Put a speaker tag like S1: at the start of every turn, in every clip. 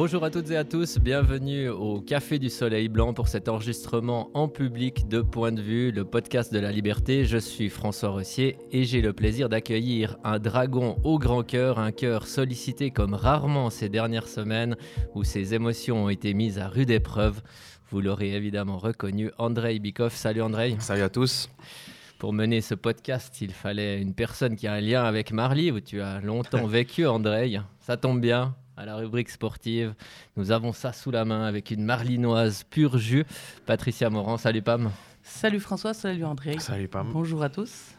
S1: Bonjour à toutes et à tous, bienvenue au Café du Soleil Blanc pour cet enregistrement en public de Point de vue, le podcast de la liberté. Je suis François Rossier et j'ai le plaisir d'accueillir un dragon au grand cœur, un cœur sollicité comme rarement ces dernières semaines où ses émotions ont été mises à rude épreuve. Vous l'aurez évidemment reconnu, Andrei Bikov. Salut Andrei.
S2: Salut à tous.
S1: Pour mener ce podcast, il fallait une personne qui a un lien avec Marly, où tu as longtemps vécu, Andrei. Ça tombe bien, à la rubrique sportive. Nous avons ça sous la main avec une marlinoise pure jus. Patricia Morand, salut Pam.
S3: Salut François, salut André.
S2: Salut Pam.
S3: Bonjour à tous.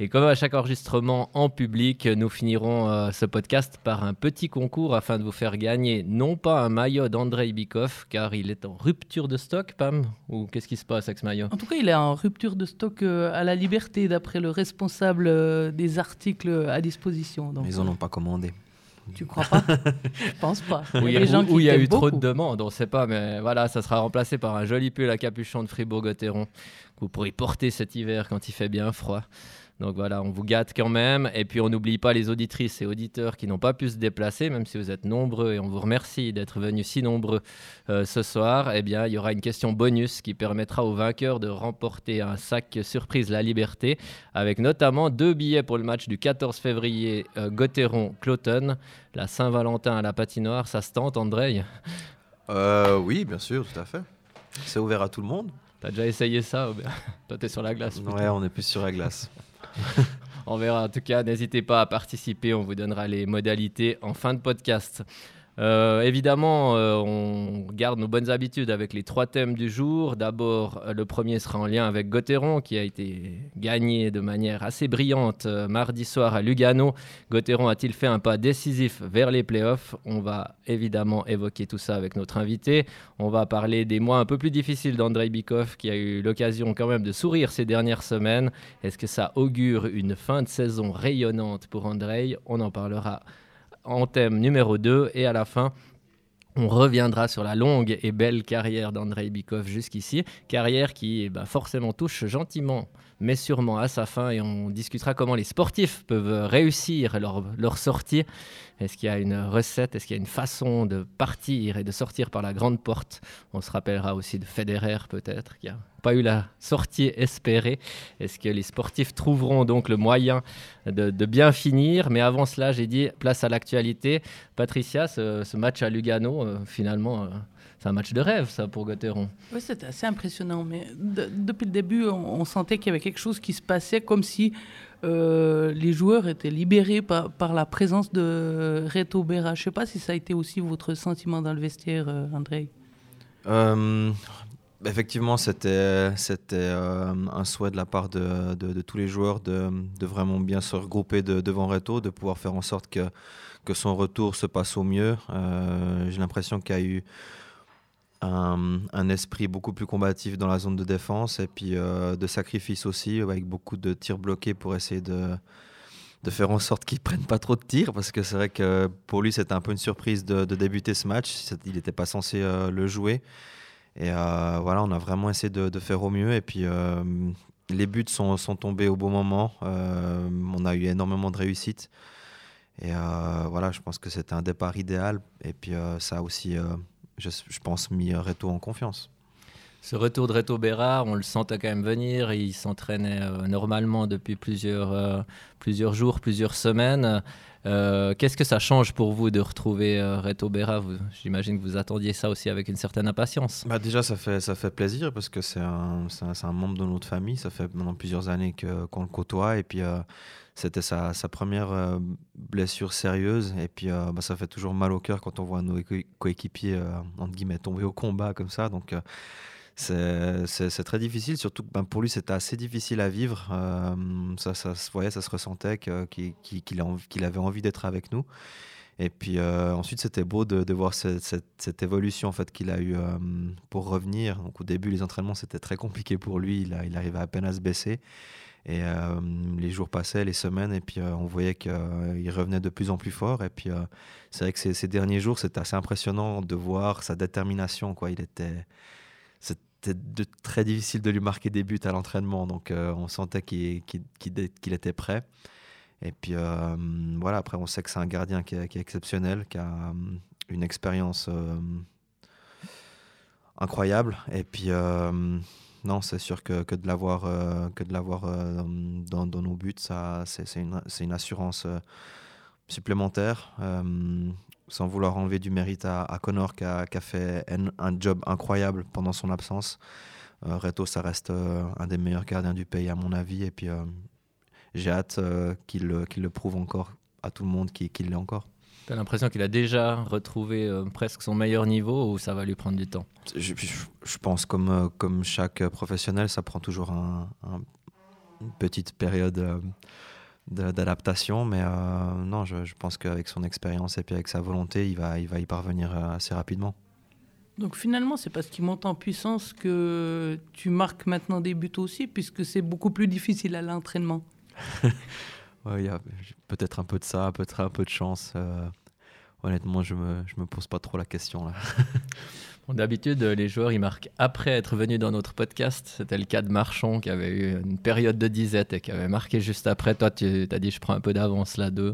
S1: Et comme à chaque enregistrement en public, nous finirons euh, ce podcast par un petit concours afin de vous faire gagner non pas un maillot d'Andrei Bikov, car il est en rupture de stock, Pam Ou qu'est-ce qui se passe avec ce maillot?
S3: En tout cas, il est en rupture de stock euh, à la liberté, d'après le responsable euh, des articles à disposition.
S2: Donc, Ils n'en ont pas commandé.
S3: Tu crois pas Je pense pas.
S1: Où il y a, eu trop de demandes, on ne sait pas, mais voilà, ça sera remplacé par un joli pull à capuchon de Fribourg-Gotteron que vous pourrez porter cet hiver quand il fait bien froid. Donc voilà, on vous gâte quand même. Et puis on n'oublie pas les auditrices et auditeurs qui n'ont pas pu se déplacer, même si vous êtes nombreux et on vous remercie d'être venus si nombreux euh, ce soir. Eh bien, il y aura une question bonus qui permettra aux vainqueurs de remporter un sac surprise La Liberté, avec notamment deux billets pour le match du 14 février euh, Gotteron-Cloton, la Saint-Valentin à la patinoire. Ça se tente, André
S2: euh, Oui, bien sûr, tout à fait. C'est ouvert à tout le monde.
S1: T'as déjà essayé ça Toi, t'es sur la glace.
S2: Ouais, on est plus sur la glace.
S1: On verra. En tout cas, n'hésitez pas à participer. On vous donnera les modalités en fin de podcast. Euh, évidemment, euh, on garde nos bonnes habitudes avec les trois thèmes du jour. D'abord, euh, le premier sera en lien avec Gauthieron, qui a été gagné de manière assez brillante mardi soir à Lugano. Gauthieron a-t-il fait un pas décisif vers les playoffs? On va évidemment évoquer tout ça avec notre invité. On va parler des mois un peu plus difficiles d'Andrei Bikov, qui a eu l'occasion quand même de sourire ces dernières semaines. Est-ce que ça augure une fin de saison rayonnante pour Andrei? On en parlera en thème numéro 2 et à la fin on reviendra sur la longue et belle carrière d'Andrei Bikov jusqu'ici, carrière qui ben, forcément touche gentiment mais sûrement à sa fin. Et on discutera comment les sportifs peuvent réussir leur, leur sortie. Est-ce qu'il y a une recette, est-ce qu'il y a une façon de partir et de sortir par la grande porte? On se rappellera aussi de Federer peut-être, qui n'a pas eu la sortie espérée. Est-ce que les sportifs trouveront donc le moyen de, bien finir? Mais avant cela, j'ai dit place à l'actualité. Patricia, ce, match à Lugano, euh, finalement... Euh, c'est un match de rêve, ça, pour Gauthieron.
S3: Oui, c'était assez impressionnant. Mais depuis le début, on, sentait qu'il y avait quelque chose qui se passait comme si euh, les joueurs étaient libérés par, par la présence de Reto Berra. Je ne sais pas si ça a été aussi votre sentiment dans le vestiaire, André.
S2: Euh, effectivement, c'était un souhait de la part de, tous les joueurs de, vraiment bien se regrouper devant Reto, de pouvoir faire en sorte que, son retour se passe au mieux. J'ai l'impression qu'il y a eu un, esprit beaucoup plus combatif dans la zone de défense et puis euh, de sacrifice aussi, avec beaucoup de tirs bloqués pour essayer de, faire en sorte qu'il ne prenne pas trop de tirs, parce que c'est vrai que pour lui, c'était un peu une surprise de, débuter ce match. Il n'était pas censé euh, le jouer. Et euh, voilà, on a vraiment essayé de, faire au mieux. Et puis, les buts sont, tombés au bon moment. on a eu énormément de réussite. Et voilà, je pense que c'était un départ idéal. Et puis, ça a aussi je, pense, mis Reto en confiance.
S1: Ce retour de Reto Berra, on le sentait quand même venir. Il s'entraînait euh, normalement depuis plusieurs, euh, plusieurs jours, plusieurs semaines. Euh, qu'est-ce que ça change pour vous de retrouver Reto Berra J'imagine que vous attendiez ça aussi avec une certaine impatience.
S2: Bah déjà, ça fait, ça fait plaisir parce que c'est un, un, membre de notre famille. Ça fait maintenant plusieurs années qu'on le côtoie. Et puis, c'était sa, première euh, blessure sérieuse. Et puis, euh, bah, ça fait toujours mal au cœur quand on voit nos coéquipiers, euh, entre guillemets, tomber au combat comme ça. Donc, c'est très difficile, surtout que ben, pour lui, c'était assez difficile à vivre. ça, ça, voyait, ça se ressentait qu'il avait envie d'être avec nous. Et puis ensuite, c'était beau de, voir cette, évolution en fait qu'il a eu pour revenir. Donc au début, les entraînements c'était très compliqué pour lui. Il arrivait à peine à se baisser. Et les jours passaient, les semaines, et puis on voyait qu'il revenait de plus en plus fort. Et puis c'est vrai que ces, ces derniers jours, c'était assez impressionnant de voir sa détermination. Quoi. Il était, c'était très difficile de lui marquer des buts à l'entraînement, donc on sentait qu'il était prêt. Et puis voilà, après on sait que c'est un gardien qui est, exceptionnel, qui a une expérience incroyable. Et puis, euh, non, c'est sûr que, de l'avoir euh, euh, dans, nos buts, c'est, une, une, assurance supplémentaire. Sans vouloir enlever du mérite à, à Connor, qui a, qui a fait un, job incroyable pendant son absence. Reto, ça reste un des meilleurs gardiens du pays, à mon avis. Et puis, j'ai hâte qu'il, le prouve encore à tout le monde qu'il, l'est encore.
S1: T'as l'impression qu'il a déjà retrouvé euh, presque son meilleur niveau ou ça va lui prendre du temps?
S2: Je, je, pense comme, euh, comme chaque professionnel, ça prend toujours un, une petite période euh, d'adaptation, mais non, je, je pense qu'avec son expérience et puis avec sa volonté, il va, il va y parvenir assez rapidement.
S3: Donc finalement, c'est parce qu'il monte en puissance que tu marques maintenant des buts aussi, puisque c'est beaucoup plus difficile à l'entraînement.
S2: Ouais, il y a peut-être un peu de ça, peut-être un peu de chance. Euh, honnêtement, je me, je me pose pas trop la question là.
S1: D'habitude, les joueurs ils marquent après être venus dans notre podcast. C'était le cas de Marchand qui avait eu une période de disette et qui avait marqué juste après. Toi, tu as dit je prends un peu d'avance là, deux.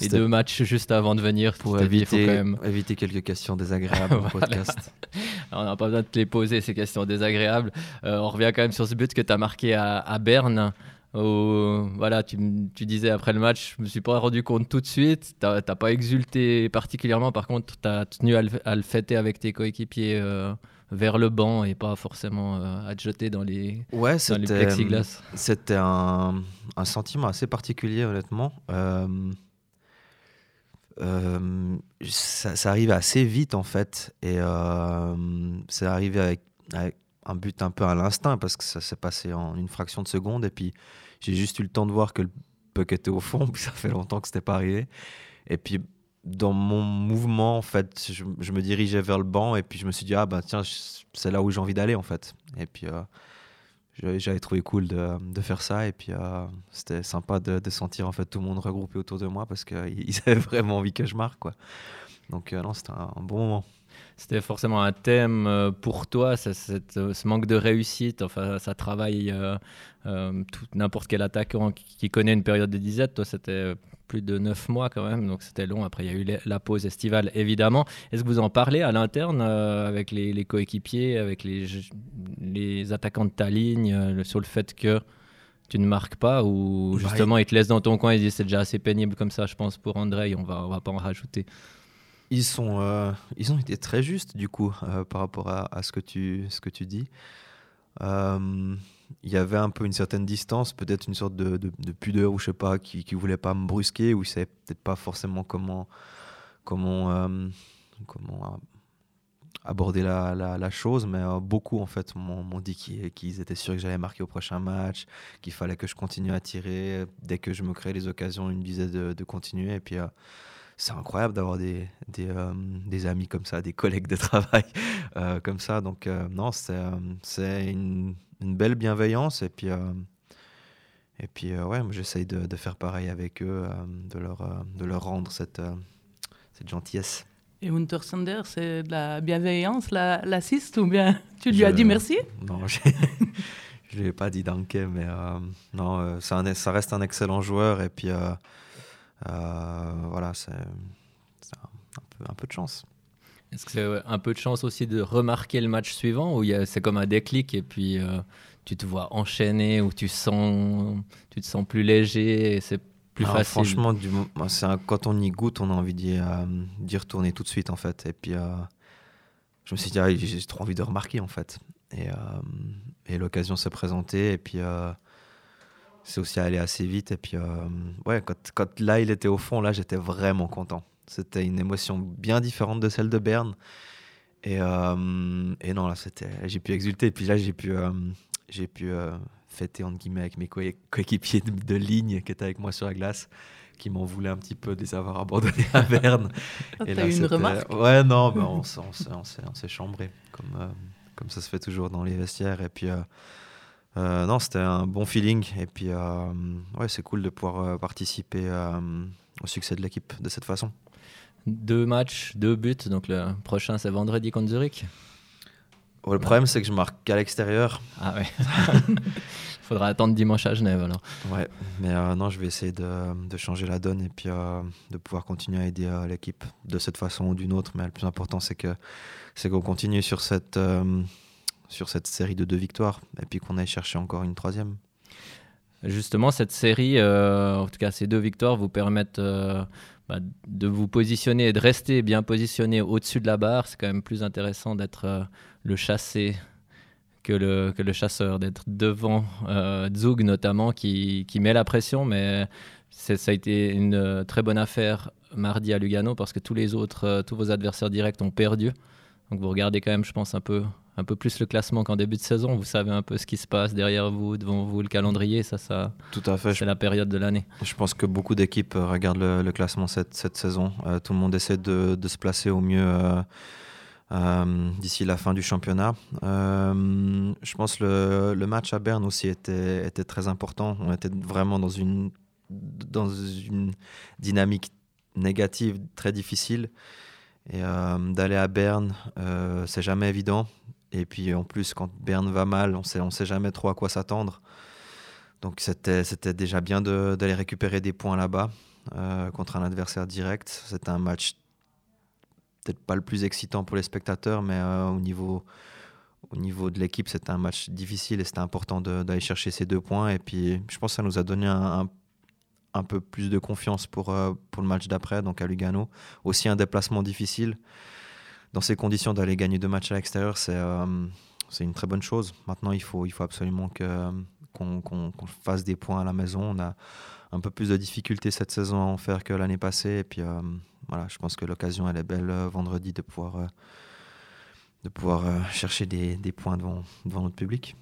S1: Et deux matchs juste avant de venir
S2: pour éviter, quand même... éviter quelques questions désagréables au podcast.
S1: on n'a pas besoin de te les poser, ces questions désagréables. Euh, on revient quand même sur ce but que tu as marqué à, à Berne voilà, tu, tu, disais après le match, je me suis pas rendu compte tout de suite. Tu n'as pas exulté particulièrement. Par contre, tu as tenu à le, fêter avec tes coéquipiers euh, vers le banc et pas forcément euh, à te jeter dans les,
S2: ouais,
S1: dans les plexiglas.
S2: C'était un, un, sentiment assez particulier, honnêtement. Euh, ça, ça arrivait assez vite, en fait. Et ça arrivait avec, avec un but un peu à l'instinct parce que ça s'est passé en une fraction de seconde et puis j'ai juste eu le temps de voir que le puck était au fond, puis ça fait longtemps que c'était pas arrivé. Et puis dans mon mouvement, en fait, je, me dirigeais vers le banc et puis je me suis dit ah bah tiens c'est là où j'ai envie d'aller en fait. Et puis euh, j'avais trouvé cool de, faire ça et puis euh, c'était sympa de, de, sentir en fait tout le monde regroupé autour de moi parce qu'ils avaient vraiment envie que je marque quoi. Donc euh, non c'était un bon moment
S1: c'était forcément un thème euh, pour toi, euh, ce manque de réussite. Enfin, ça travaille euh, n'importe quel attaquant qui, connaît une période de disette. Toi, c'était plus de neuf mois quand même, donc c'était long. Après, il y a eu la pause estivale, évidemment. Est-ce que vous en parlez à l'interne avec les, coéquipiers, avec les, les, attaquants de ta ligne, sur le fait que tu ne marques pas ou bah, justement ils te laissent dans ton coin et ils disent c'est déjà assez pénible comme ça, je pense, pour André, on va, on va pas en rajouter
S2: ils, sont, euh, ils ont été très justes, du coup, euh, par rapport à, ce, que tu, ce que tu dis. Euh, il y avait un peu une certaine distance, peut-être une sorte de, de, pudeur, ou je sais pas, qui ne voulait pas me brusquer, ou ils savaient peut-être pas forcément comment, comment, comment aborder la, la, la, chose, mais beaucoup en fait m'ont dit qu'ils étaient sûrs que j'allais marquer au prochain match, qu'il fallait que je continue à tirer. Dès que je me créais les occasions, ils me disaient de, de continuer. Et puis c'est incroyable d'avoir des, des, euh, des, amis comme ça, des collègues de travail euh, comme ça. Donc, euh, non, c'est une, une, belle bienveillance. Et puis, et puis ouais, j'essaye de, de, faire pareil avec eux, de, leur, de leur rendre cette, cette gentillesse.
S3: Et Hunter Sander, c'est de la bienveillance, l'assiste, ou bien tu lui as dit merci?
S2: Non, je ne lui ai pas dit danke, mais non, ça, ça reste un excellent joueur. Et puis, voilà, c'est un, peu, un peu de chance.
S1: Est-ce que c'est un peu de chance aussi de remarquer le match suivant ou c'est comme un déclic et puis euh, tu te vois enchaîner ou tu, sens, tu te sens plus léger et c'est plus facile?
S2: Franchement, du, un, quand on y goûte, on a envie d'y, euh, retourner tout de suite en fait. Et puis je me suis dit, ah, j'ai trop envie de remarquer en fait. Et, et l'occasion s'est présentée et puis c'est aussi allé assez vite. Et puis, euh, ouais, quand, quand, là, il était au fond, là, j'étais vraiment content. C'était une émotion bien différente de celle de Berne. Et, euh, et non, là, j'ai pu exulter. Et puis là, j'ai pu, euh, j'ai pu fêter, entre guillemets, avec mes coéquipiers de, ligne qui étaient avec moi sur la glace, qui m'en voulaient un petit peu de les avoir abandonnés à Berne.
S3: et là, eu une remarque?
S2: Ouais, non, on, on, on s'est chambré, comme, comme ça se fait toujours dans les vestiaires. Et puis non, c'était un bon feeling. Et puis, ouais, c'est cool de pouvoir participer au succès de l'équipe de cette façon.
S1: Deux matchs, deux buts. Donc le prochain, c'est vendredi contre Zurich.
S2: le problème, c'est que je marque qu'à l'extérieur.
S1: Ah ouais. faudra attendre dimanche à Genève alors.
S2: Ouais, mais euh, non, je vais essayer de, de, changer la donne et puis euh, de pouvoir continuer à aider euh, l'équipe de cette façon ou d'une autre. Mais le plus important, c'est que c'est qu'on continue sur cette, sur cette série de deux victoires et puis qu'on aille chercher encore une troisième.
S1: Justement, cette série, en tout cas ces deux victoires, vous permettent bah, de vous positionner et de rester bien positionné au-dessus de la barre. C'est quand même plus intéressant d'être le chassé que le, chasseur, d'être devant euh, Zug notamment, qui, qui, met la pression, mais ça a été une euh, très bonne affaire mardi à Lugano parce que tous les autres, euh, tous vos adversaires directs ont perdu. Donc vous regardez quand même, je pense, un peu, un peu plus le classement qu'en début de saison. Vous savez un peu ce qui se passe derrière vous, devant vous, le calendrier. Ça, ça
S2: Tout à fait.
S1: C'est la période de l'année.
S2: Je pense que beaucoup d'équipes regardent le, le, classement cette, cette saison. tout le monde essaie de, de se placer au mieux euh, d'ici la fin du championnat. Euh, je pense que le, match à Berne aussi était, était très important. On était vraiment dans une, dans une dynamique négative très difficile. Et euh, d'aller à Berne, c'est jamais évident. Et puis en plus, quand Berne va mal, on on sait jamais trop à quoi s'attendre. Donc c'était, déjà bien d'aller récupérer des points là-bas contre un adversaire direct. C'était un match peut-être pas le plus excitant pour les spectateurs, mais euh, au, niveau, au niveau de l'équipe, c'était un match difficile et c'était important d'aller chercher ces deux points. Et puis, je pense que ça nous a donné un, peu plus de confiance euh, pour le match d'après, donc à Lugano. Aussi un déplacement difficile. Dans ces conditions, d'aller gagner deux matchs à l'extérieur, c'est euh, c'est une très bonne chose. Maintenant, il faut, il faut absolument qu'on fasse des points à la maison. On a un peu plus de difficultés cette saison à en faire que l'année passée. Et puis, voilà, je pense que l'occasion elle est belle euh, vendredi de pouvoir, euh, de pouvoir euh, chercher des, des, points devant, devant notre public.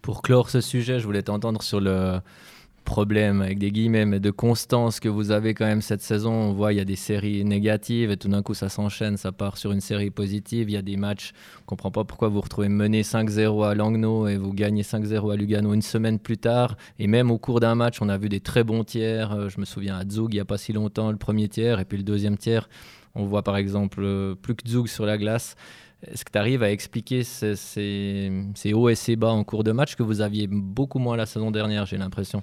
S1: Pour clore ce sujet, je voulais t'entendre sur le problème avec des guillemets, mais de constance que vous avez quand même cette saison. On voit il y a des séries négatives et tout d'un coup ça s'enchaîne, ça part sur une série positive. Il y a des matchs, on comprend pas pourquoi vous retrouvez mené 5-0 à Langnau et vous gagnez 5-0 à Lugano une semaine plus tard. Et même au cours d'un match, on a vu des très bons tiers. Euh, je me souviens à Zug il y a pas si longtemps, le premier tiers et puis le deuxième tiers. On voit par exemple euh, plus que Zug sur la glace. Est-ce que tu arrives à expliquer ces, ces hauts et ces bas en cours de match que vous aviez beaucoup moins la saison dernière, j'ai l'impression?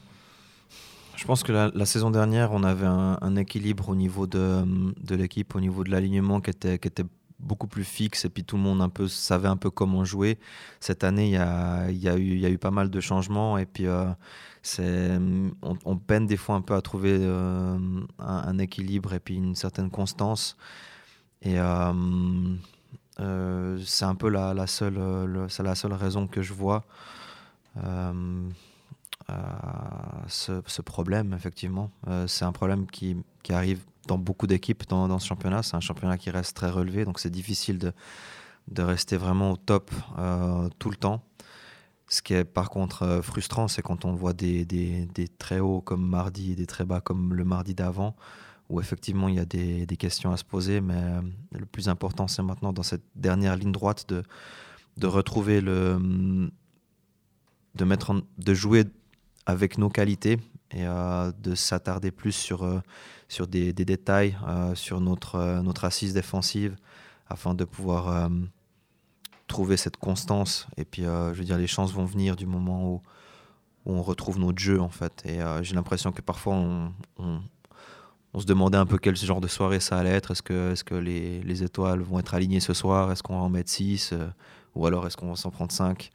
S2: Je pense que la, saison dernière, on avait un, équilibre au niveau de, de l'équipe, au niveau de l'alignement qui était, qui était beaucoup plus fixe et puis tout le monde un peu savait un peu comment jouer. Cette année, il y a, y a, eu, y a eu pas mal de changements et puis euh, on, peine des fois un peu à trouver euh, un, équilibre et puis une certaine constance. Et euh, c'est un peu la, seule, la seule raison que je vois ce, problème, effectivement. Euh, c'est un problème qui, qui, arrive dans beaucoup d'équipes dans, ce championnat. C'est un championnat qui reste très relevé, donc c'est difficile de, de, rester vraiment au top euh, tout le temps. Ce qui est par contre euh, frustrant, c'est quand on voit des, des, des, très hauts comme mardi et des très bas comme le mardi d'avant, où effectivement il y a des, des, questions à se poser, mais le plus important c'est maintenant dans cette dernière ligne droite de, de retrouver le... De, mettre de jouer avec nos qualités et euh, de s'attarder plus sur, euh, sur des, détails, euh, sur notre, notre assise défensive, afin de pouvoir trouver cette constance. Et puis, je veux dire, les chances vont venir du moment où, on retrouve notre jeu, en fait. Et j'ai l'impression que parfois, on, on, se demandait un peu quel genre de soirée ça allait être. Est-ce que, est -ce que les, les, étoiles vont être alignées ce soir? Est-ce qu'on va en mettre 6 Ou alors est-ce qu'on va s'en prendre 5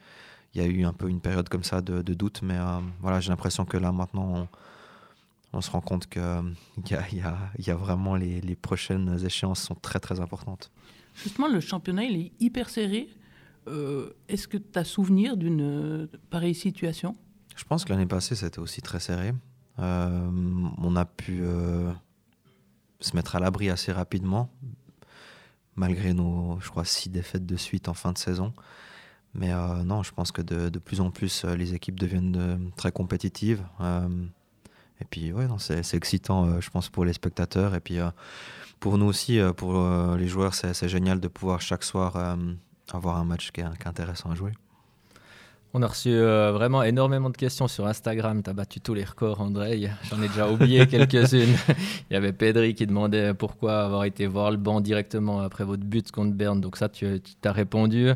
S2: il y a eu un peu une période comme ça de, doute, mais euh, voilà, j'ai l'impression que là maintenant, on, se rend compte qu'il y, a, y, a, vraiment les, les, prochaines échéances sont très très importantes.
S3: Justement, le championnat, il est hyper serré. Euh, est-ce que tu as souvenir d'une euh, pareille situation?
S2: Je pense que l'année passée, c'était aussi très serré. on a pu se mettre à l'abri assez rapidement, malgré nos, je crois, six défaites de suite en fin de saison. Mais euh, non, je pense que de, plus en plus, euh, les équipes deviennent euh, très compétitives. et puis, ouais, c'est excitant, je pense, pour les spectateurs. Et puis, pour nous aussi, pour les joueurs, c'est génial de pouvoir chaque soir avoir un match qui est, intéressant à jouer.
S1: On a reçu euh, vraiment énormément de questions sur Instagram. Tu as battu tous les records, André. J'en ai déjà oublié quelques-unes. Il y avait Pedri qui demandait pourquoi avoir été voir le banc directement après votre but contre Berne. Donc ça, tu, tu as répondu.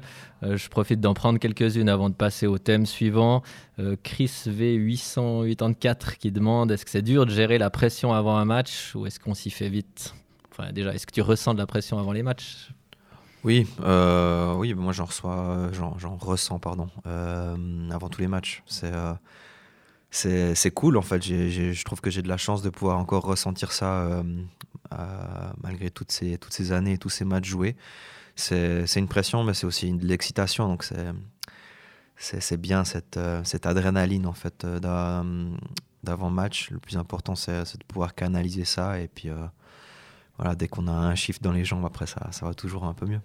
S1: Euh, je profite d'en prendre quelques-unes avant de passer au thème suivant. Euh, Chris V884 qui demande est-ce que c'est dur de gérer la pression avant un match ou est-ce qu'on s'y fait vite? Enfin, déjà, est-ce que tu ressens de la pression avant les matchs?
S2: Oui, euh, oui, moi j'en reçois, j'en ressens, pardon, euh, avant tous les matchs. C'est euh, c'est cool en fait. je trouve que j'ai de la chance de pouvoir encore ressentir ça malgré toutes ces, toutes ces années et tous ces matchs joués. C'est une pression, mais c'est aussi de l'excitation. Donc c'est bien cette, cette adrénaline en fait d'avant match. Le plus important, c'est de pouvoir canaliser ça et puis voilà, dès qu'on a un chiffre dans les jambes, après, ça, ça va toujours un peu mieux.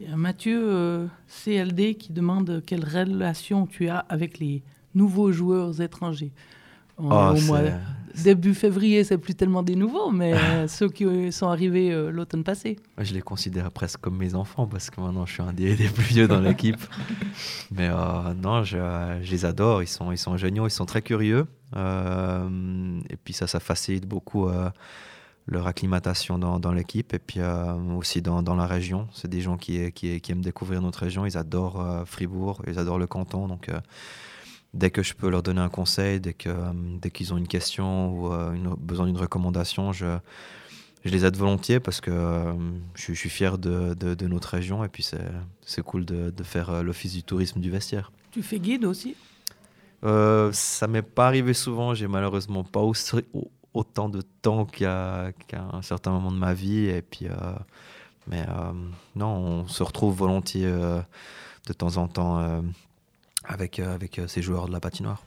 S3: Il y a Mathieu euh, CLD qui demande quelle relation tu as avec les nouveaux joueurs étrangers.
S2: Oh,
S3: début février, c'est plus tellement des nouveaux, mais euh, ceux qui sont arrivés euh, l'automne passé.
S2: Je les considère presque comme mes enfants parce que maintenant je suis un des, plus vieux dans l'équipe. mais non, je, je, les adore. Ils sont, ils sont géniaux, ils sont très curieux. et puis ça, ça facilite beaucoup leur acclimatation dans, dans l'équipe et puis euh, aussi dans, dans, la région. C'est des gens qui, qui, qui, aiment découvrir notre région. Ils adorent euh, Fribourg, ils adorent le canton. Donc, euh, dès que je peux leur donner un conseil, dès qu'ils dès qu'ils ont une question ou une, besoin d'une recommandation, je, je les aide volontiers parce que je, suis fier de, de, de, notre région et puis c'est cool de, de faire l'office du tourisme du vestiaire.
S3: Tu fais guide aussi?
S2: Euh, ça m'est pas arrivé souvent, j'ai malheureusement pas autant de temps qu'à un certain moment de ma vie. Et puis, euh, mais euh, non, on se retrouve volontiers euh, de temps en temps avec, avec ces joueurs de la patinoire.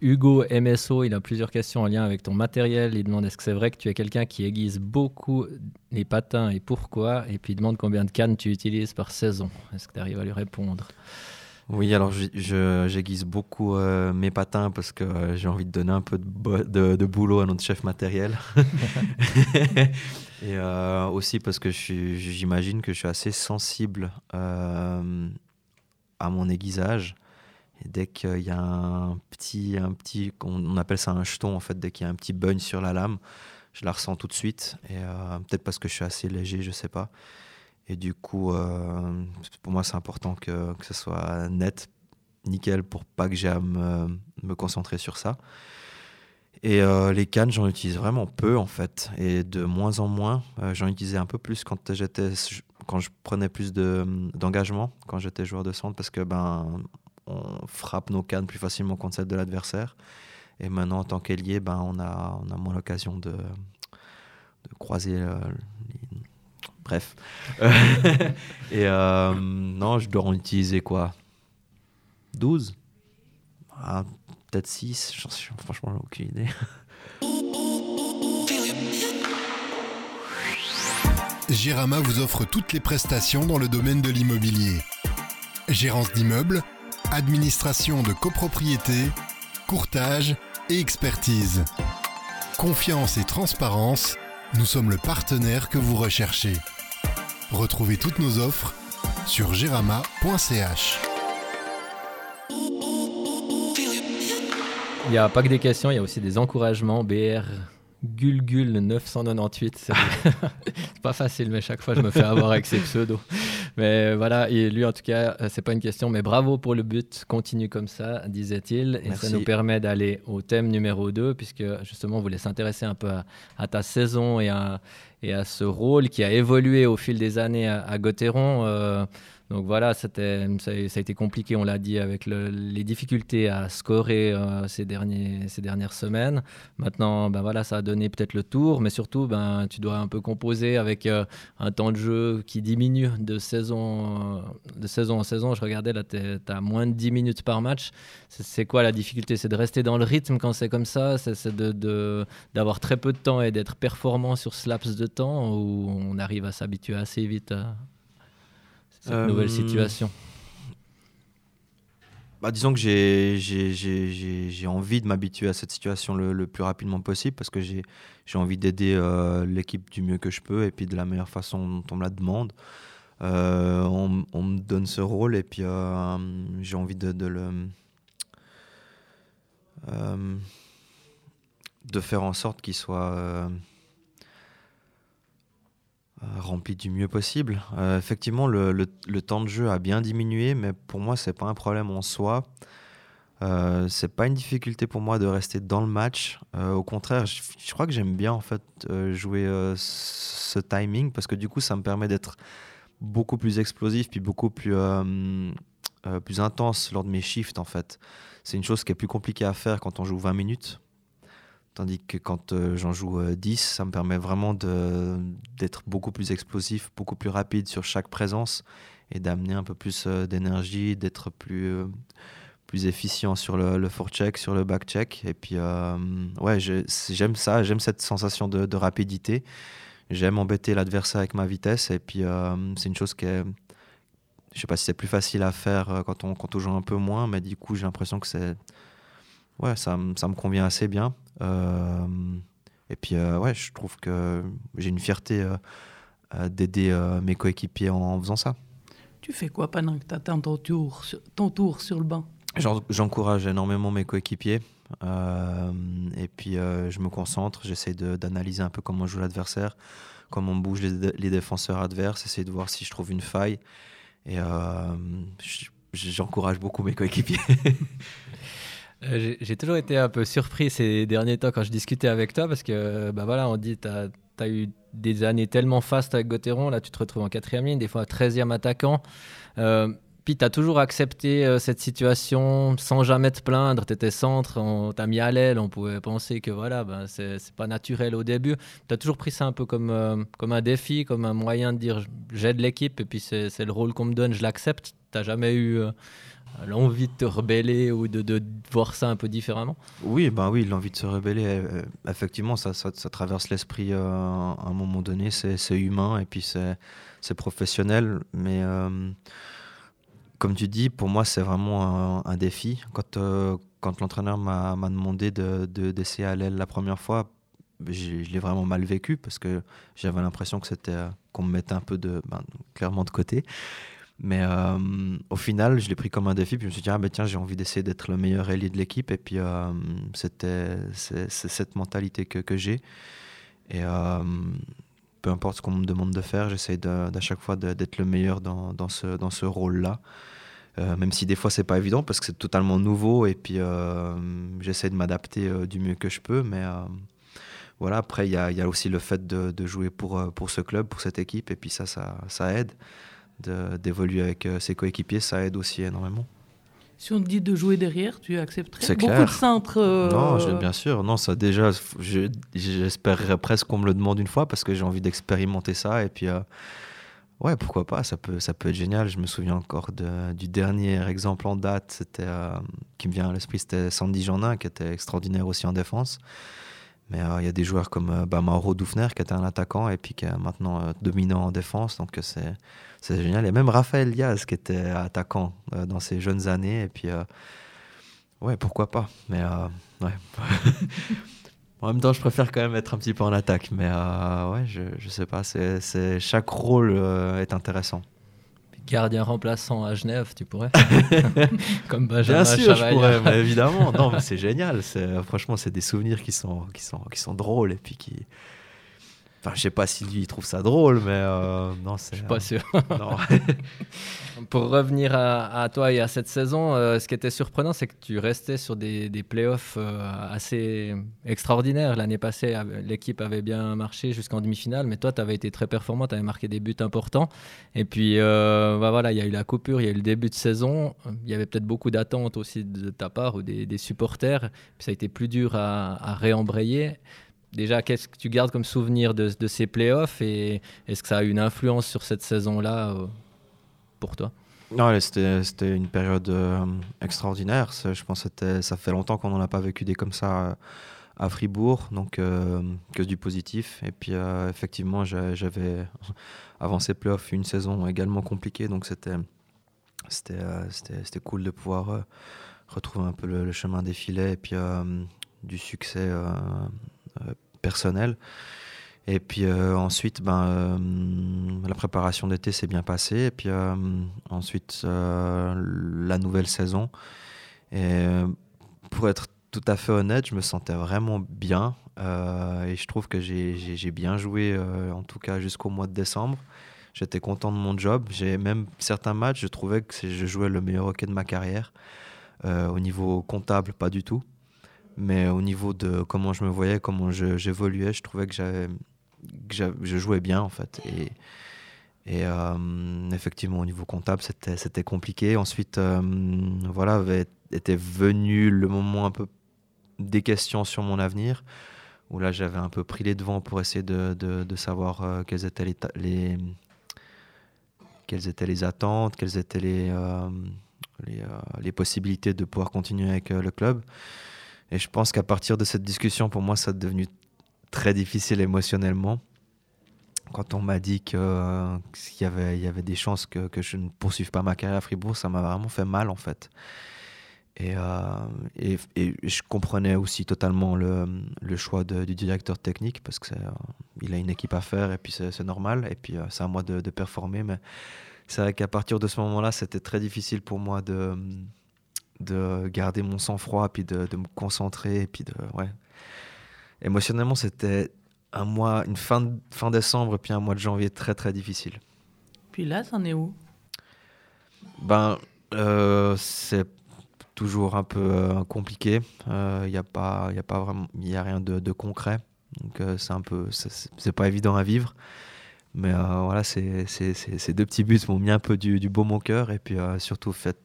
S1: Hugo MSO, il a plusieurs questions en lien avec ton matériel. Il demande est-ce que c'est vrai que tu es quelqu'un qui aiguise beaucoup les patins et pourquoi? Et puis il demande combien de cannes tu utilises par saison. Est-ce que tu arrives à lui répondre?
S2: Oui, alors j'aiguise beaucoup euh, mes patins parce que euh, j'ai envie de donner un peu de, de, boulot à notre chef matériel. et euh, aussi parce que j'imagine que je suis assez sensible à mon aiguisage. Et dès qu'il y a un petit, un petit, on appelle ça un jeton en fait, dès qu'il y a un petit bug sur la lame, je la ressens tout de suite. Et peut-être parce que je suis assez léger, je sais pas. Et du coup, euh, pour moi, c'est important que, que, ce soit net, nickel, pour pas que j'ai à me, me, concentrer sur ça. Et euh, les cannes, j'en utilise vraiment peu en fait, et de moins en moins. Euh, j'en utilisais un peu plus quand j'étais, quand je prenais plus d'engagement, quand j'étais joueur de centre, parce que ben, on frappe nos cannes plus facilement contre celles de l'adversaire. Et maintenant, en tant qu'ailier, ben, on a, on a moins l'occasion de, de croiser Bref. et euh, non, je dois en utiliser quoi? 12 ah, Peut-être 6, franchement, aucune idée.
S4: Gérama vous offre toutes les prestations dans le domaine de l'immobilier. Gérance d'immeubles, administration de copropriété, courtage et expertise. Confiance et transparence, nous sommes le partenaire que vous recherchez. Retrouvez toutes nos offres sur gerama.ch.
S1: Il n'y a pas que des questions, il y a aussi des encouragements. BR Gulgul 998. C'est pas facile, mais chaque fois je me fais avoir avec ces pseudos. Mais voilà, et lui en tout cas, euh, c'est pas une question, mais bravo pour le but. Continue comme ça, disait-il. Et ça nous permet d'aller au thème numéro 2, puisque justement, on voulait s'intéresser un peu à, ta saison et à, et à ce rôle qui a évolué au fil des années à, à Gauthieron. Euh, donc voilà, ça, a été compliqué, on l'a dit, avec les difficultés à scorer euh, ces, dernières semaines. Maintenant, ben voilà, ça a donné peut-être le tour, mais surtout, ben, tu dois un peu composer avec euh, un temps de jeu qui diminue de saison, de saison en saison. Je regardais, là, tu as moins de 10 minutes par match. C'est, quoi la difficulté? C'est de rester dans le rythme quand c'est comme ça? C'est, de, d'avoir très peu de temps et d'être performant sur ce laps de temps? Où on arrive à s'habituer assez vite à, cette nouvelle euh, situation
S2: bah, disons que j'ai envie de m'habituer à cette situation le, plus rapidement possible parce que j'ai envie d'aider euh, l'équipe du mieux que je peux et puis de la meilleure façon dont on me la demande. on, me donne ce rôle et puis j'ai envie de, de le de faire en sorte qu'il soit euh, rempli du mieux possible. Euh, effectivement, le, temps de jeu a bien diminué, mais pour moi, c'est pas un problème en soi. Euh, c'est pas une difficulté pour moi de rester dans le match. Euh, au contraire, je, crois que j'aime bien en fait jouer ce timing parce que du coup, ça me permet d'être beaucoup plus explosif puis beaucoup plus plus intense lors de mes shifts en fait. C'est une chose qui est plus compliquée à faire quand on joue 20 minutes. Tandis que quand euh, j'en joue 10, euh, ça me permet vraiment d'être beaucoup plus explosif, beaucoup plus rapide sur chaque présence et d'amener un peu plus euh, d'énergie, d'être plus, plus efficient sur le, le forecheck, sur le backcheck. Et puis, ouais, j'aime ça, j'aime cette sensation de, rapidité. J'aime embêter l'adversaire avec ma vitesse. Et puis, c'est une chose qui est. Je sais pas si c'est plus facile à faire quand on, quand on joue un peu moins, mais du coup, j'ai l'impression que c'est. Ouais, ça, ça me convient assez bien. Euh, et puis, euh, ouais, je trouve que j'ai une fierté euh, d'aider mes coéquipiers en, faisant ça.
S3: Tu fais quoi pendant que tu attends ton tour, ton tour sur le banc?
S2: J'encourage énormément mes coéquipiers. et puis je me concentre, j'essaie d'analyser un peu comment joue l'adversaire, comment bougent les, les, défenseurs adverses, essayer de voir si je trouve une faille. Et j'encourage beaucoup mes coéquipiers.
S1: Euh, j'ai toujours été un peu surpris ces derniers temps quand je discutais avec toi parce que, bah voilà, on dit, tu as, eu des années tellement fastes avec Gauthieron, là tu te retrouves en quatrième ligne, des fois 13e attaquant. Euh, puis tu as toujours accepté euh, cette situation sans jamais te plaindre. Tu étais centre, on t'a mis à l'aile, on pouvait penser que voilà, ben, c'est pas naturel au début. Tu as toujours pris ça un peu comme, comme un défi, comme un moyen de dire j'aide l'équipe et puis c'est le rôle qu'on me donne, je l'accepte. Tu jamais eu l'envie de te rebeller ou de, voir ça un peu différemment
S2: Oui, ben oui, l'envie de se rebeller, euh, effectivement, ça, traverse l'esprit euh, à un moment donné, c'est humain et puis c'est professionnel, mais euh, comme tu dis, pour moi, c'est vraiment un, défi. Quand, quand l'entraîneur m'a demandé d'essayer de, à l'aile la première fois, je l'ai vraiment mal vécu parce que j'avais l'impression que c'était qu'on me mettait un peu de, ben, clairement de côté. Mais euh, au final, je l'ai pris comme un défi. Puis je me suis dit, ah ben tiens, j'ai envie d'essayer d'être le meilleur ailier de l'équipe. Et puis, euh, c'était c'est cette mentalité que, que j'ai. Et euh, peu importe ce qu'on me demande de faire, j'essaie à chaque fois d'être le meilleur dans, dans ce, dans ce rôle-là. même si des fois c'est pas évident parce que c'est totalement nouveau et puis j'essaie de m'adapter du mieux que je peux. Mais voilà, après il y a, y a, aussi le fait de, de, jouer pour, pour ce club, pour cette équipe. Et puis ça, ça, ça aide d'évoluer avec euh, ses coéquipiers, ça aide aussi énormément.
S3: Si on te dit de jouer derrière, tu accepterais Beaucoup de centres. Euh,
S2: non, bien sûr. Non, ça déjà, j'espérerais presque qu'on me le demande une fois parce que j'ai envie d'expérimenter ça. Et puis, euh, ouais, pourquoi pas Ça peut, ça peut être génial. Je me souviens encore de, du dernier exemple en date, c'était qui me vient à l'esprit, c'était Sandy Jandin qui était extraordinaire aussi en défense. Mais il y a des joueurs comme bah, Mauro Dufner qui était un attaquant et puis qui est maintenant dominant en défense. Donc c'est c'est génial. Et même Raphaël Diaz qui était attaquant euh, dans ses jeunes années. Et puis, euh, ouais, pourquoi pas. Mais euh, ouais. en même temps, je préfère quand même être un petit peu en attaque. Mais ouais, je, je sais pas. C'est, chaque rôle est intéressant.
S1: Gardien remplaçant à Genève, tu pourrais Comme Benjamin
S2: Bien sûr, je pourrais, évidemment. Non, mais c'est génial. C'est, franchement, c'est des souvenirs qui sont, qui, sont, qui sont drôles et puis qui, Enfin, je sais pas si lui il trouve ça drôle, mais euh, non, c'est.
S1: Je suis pas sûr. Pour revenir à, toi et à cette saison, euh, ce qui était surprenant, c'est que tu restais sur des, des playoffs euh, assez extraordinaires. L'année passée, l'équipe avait bien marché jusqu'en demi-finale, mais toi, tu avais été très performant, tu avais marqué des buts importants. Et puis, bah, voilà, il y a eu la coupure, il y a eu le début de saison. Il y avait peut-être beaucoup d'attentes aussi de ta part ou des, des supporters. Puis ça a été plus dur à, à réembrayer. Déjà, qu'est-ce que tu gardes comme souvenir de, ces playoffs et est-ce que ça a eu une influence sur cette saison-là euh, pour toi?
S2: Non, c'était une période euh, extraordinaire. Je pense que ça fait longtemps qu'on n'en a pas vécu des comme ça euh, à Fribourg, donc que du positif. Et puis, effectivement, j'avais, avant ces playoffs, une saison également compliquée, donc c'était c'était cool de pouvoir retrouver un peu le, chemin des filets et puis du succès personnel. Et puis ensuite, ben, la préparation d'été s'est bien passée. Et puis ensuite, la nouvelle saison. Et pour être tout à fait honnête, je me sentais vraiment bien. et je trouve que j'ai bien joué, en tout cas jusqu'au mois de décembre. J'étais content de mon job. J'ai même certains matchs, je trouvais que je jouais le meilleur hockey de ma carrière. Euh, au niveau comptable, pas du tout. Mais au niveau de comment je me voyais, comment j'évoluais, je, trouvais que, je jouais bien en fait. Et, euh, effectivement, au niveau comptable, c'était compliqué. Ensuite, euh, voilà, était venu le moment un peu des questions sur mon avenir, où là, j'avais un peu pris les devants pour essayer de, savoir quelles étaient les, les, quelles étaient les attentes, quelles étaient les, euh, euh, les, possibilités de pouvoir continuer avec euh, le club. Et je pense qu'à partir de cette discussion, pour moi, ça a devenu très difficile émotionnellement. Quand on m'a dit qu'il y, avait, des chances que, je ne poursuive pas ma carrière à Fribourg, ça m'a vraiment fait mal en fait. Et, et, je comprenais aussi totalement le, choix du directeur technique parce qu'il a une équipe à faire et puis c'est normal. Et puis c'est à moi de, de performer. Mais c'est vrai qu'à partir de ce moment-là, c'était très difficile pour moi de, de garder mon sang-froid, puis de, de, me concentrer, puis de ouais. Émotionnellement, c'était un mois, une fin, fin décembre, puis un mois de janvier très très difficile.
S3: Puis là, c'en est où?
S2: Ben, euh, c'est toujours un peu euh, compliqué. Il euh, n'y a pas, il a pas vraiment, il a rien de, de concret. Donc c'est un peu, c'est pas évident à vivre. Mais euh, voilà, ces, deux petits buts m'ont mis un peu du, du baume au cœur. Et puis euh, surtout, fait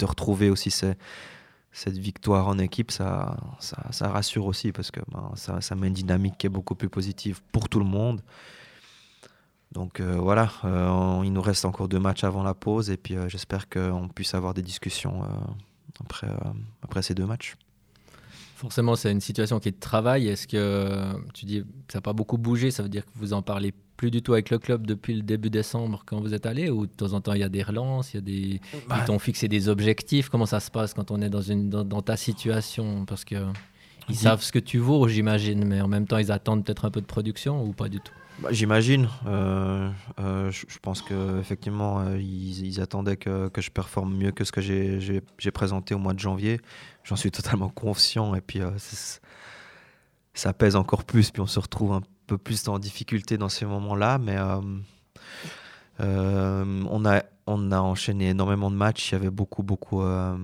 S2: de retrouver aussi cette victoire en équipe, ça, ça, rassure aussi parce que ben, ça, ça, met une dynamique qui est beaucoup plus positive pour tout le monde. Donc euh, voilà, il nous reste encore deux matchs avant la pause et puis j'espère qu'on puisse avoir des discussions après, après ces deux matchs.
S1: Forcément, c'est une situation qui est de travail. Est-ce que tu dis que ça n'a pas beaucoup bougé Ça veut dire que vous en parlez plus du tout avec le club depuis le début décembre quand vous êtes allé Ou de temps en temps, il y a des relances, il y a des... Bah, ils t'ont fixé des objectifs Comment ça se passe quand on est dans, une, dans, ta situation? Parce que ils savent ce que tu vaux, j'imagine, mais en même temps, ils attendent peut-être un peu de production ou pas du tout?
S2: Bah, J'imagine. Euh, euh, je, pense qu'effectivement, euh, ils, ils, attendaient que, que, je performe mieux que ce que j'ai présenté au mois de janvier. J'en suis totalement conscient et puis ça pèse encore plus. Puis on se retrouve un peu plus en difficulté dans ces moments-là, mais euh, euh, on, a, on a enchaîné énormément de matchs. Il y avait beaucoup, beaucoup euh,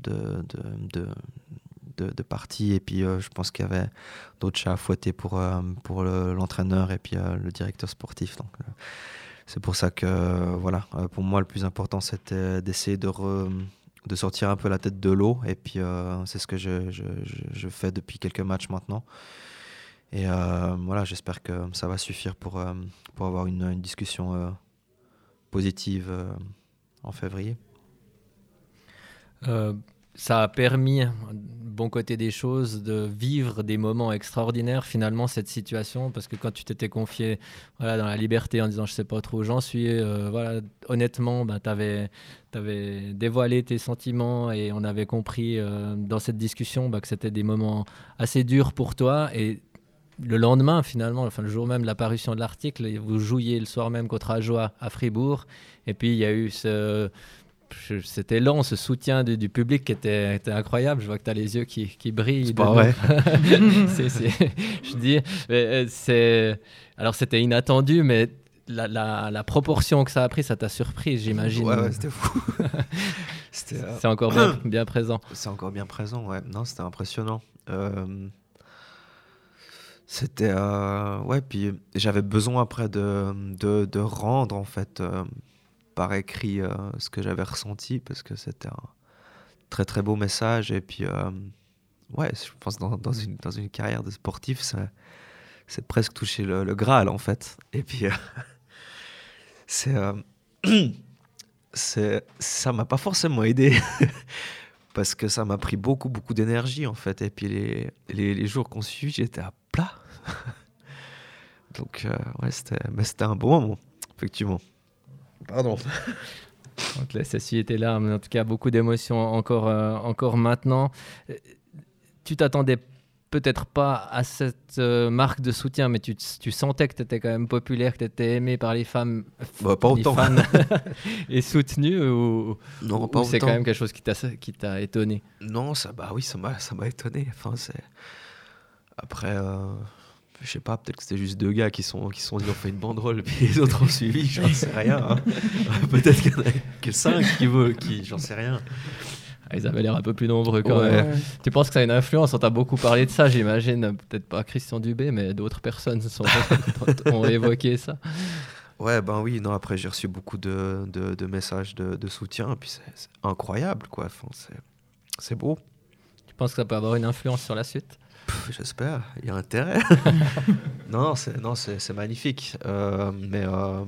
S2: de, de, de, de, parties. Et puis, je pense qu'il y avait d'autres chats à fouetter pour, pour l'entraîneur et puis le directeur sportif. Donc, c'est pour ça que, voilà, pour moi, le plus important, c'était d'essayer de de sortir un peu la tête de l'eau. Et puis, euh, c'est ce que je, fais depuis quelques matchs maintenant. Et euh, voilà, j'espère que ça va suffire pour, euh, avoir une discussion positive en février
S1: ça a permis, bon côté des choses, de vivre des moments extraordinaires finalement cette situation parce que quand tu t'étais confié voilà, dans la liberté en disant je sais pas trop où j'en suis, euh, voilà, honnêtement, ben, tu avais, dévoilé tes sentiments et on avait compris euh, dans cette discussion bah, que c'était des moments assez durs pour toi et le lendemain, finalement, enfin le jour même de l'apparition de l'article, vous jouiez le soir même contre Ajoie à Fribourg. Et puis il y a eu ce, c'était lent, ce soutien du, public qui était, incroyable. Je vois que tu as les yeux qui, qui brillent.
S2: C'est pas vrai.
S1: je dis, euh, c'est. Alors, c'était inattendu, mais la, la, proportion que ça a pris, ça t'a surpris, j'imagine.
S2: Ouais, c'était fou.
S1: Euh, c'est encore bien, bien présent.
S2: C'est encore bien présent, ouais. Non, c'était impressionnant. Euh, c'était. ouais, puis j'avais besoin après de, de, de, rendre, en fait par écrit euh, ce que j'avais ressenti parce que c'était un très très beau message. Et puis, euh, ouais, je pense dans, dans, une, dans une carrière de sportif, c'est presque toucher le, Graal en fait. Et puis, euh, c'est. c'est ça m'a pas forcément aidé parce que ça m'a pris beaucoup beaucoup d'énergie en fait et puis les, les, jours qu'on suit j'étais à plat donc ouais c'était un bon moment effectivement Pardon.
S1: On te laisse essuyer tes larmes, mais en tout cas, beaucoup d'émotions encore, euh, encore maintenant. Tu t'attendais peut-être pas à cette euh, marque de soutien, mais tu, tu sentais que tu étais quand même populaire, que tu étais aimé par les femmes.
S2: Bah, pas autant.
S1: Fans et soutenu ou,
S2: non, pas
S1: c'est quand même quelque chose qui t'a, étonné?
S2: Non, ça, bah oui, ça m'a, étonné. Enfin. Après, euh, je sais pas, peut-être que c'était juste deux gars qui sont qui sont dit on fait une banderole, puis les autres ont suivi, j'en sais rien. Hein. peut-être qu'il y en a que cinq qui veulent, qui, j'en sais rien.
S1: Ah, ils avaient l'air un peu plus nombreux quand même. Tu penses que ça a une influence? On t'a beaucoup parlé de ça, j'imagine. Peut-être pas Christian Dubé, mais d'autres personnes sont, ont évoqué ça.
S2: Ouais, ben oui, non, après j'ai reçu beaucoup de, de, de messages de, de, soutien, puis c'est incroyable, quoi. Enfin, c'est beau.
S1: Tu penses que ça peut avoir une influence sur la suite?
S2: J'espère, il y a intérêt. non, non, c'est magnifique. Euh, mais euh,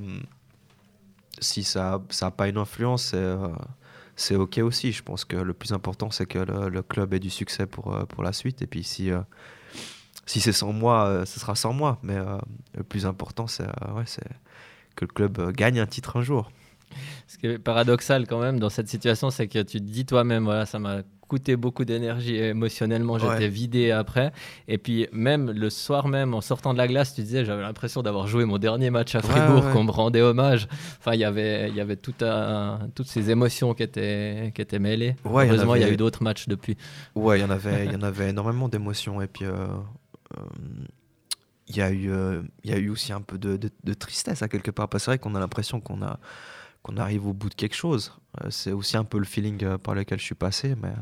S2: si ça n'a pas une influence, c'est euh, c'est OK aussi. Je pense que le plus important, c'est que le, club ait du succès pour, pour la suite. Et puis si, si c'est sans moi, ce sera sans moi. Mais le plus important, c'est ouais, que le club gagne un titre un jour.
S1: Ce qui est paradoxal quand même dans cette situation, c'est que tu te dis toi-même, voilà, ça m'a coûté beaucoup d'énergie émotionnellement, j'étais vidé après. Et puis même le soir même, en sortant de la glace, tu disais, j'avais l'impression d'avoir joué mon dernier match à Fribourg, qu'on me rendait hommage. Enfin, y il y avait tout toutes ces émotions qui étaient, qui étaient mêlées. Heureusement, il y, a eu d'autres matchs depuis.
S2: Ouais, il y en avait, il y en avait énormément d'émotions. Et puis... Euh, euh, il y, a eu, euh, il y a eu aussi un peu de, de, tristesse à quelque part. Parce que c'est vrai qu'on a l'impression qu'on a, qu'on arrive au bout de quelque chose. Euh, c'est aussi un peu le feeling euh, par lequel je suis passé, mais euh,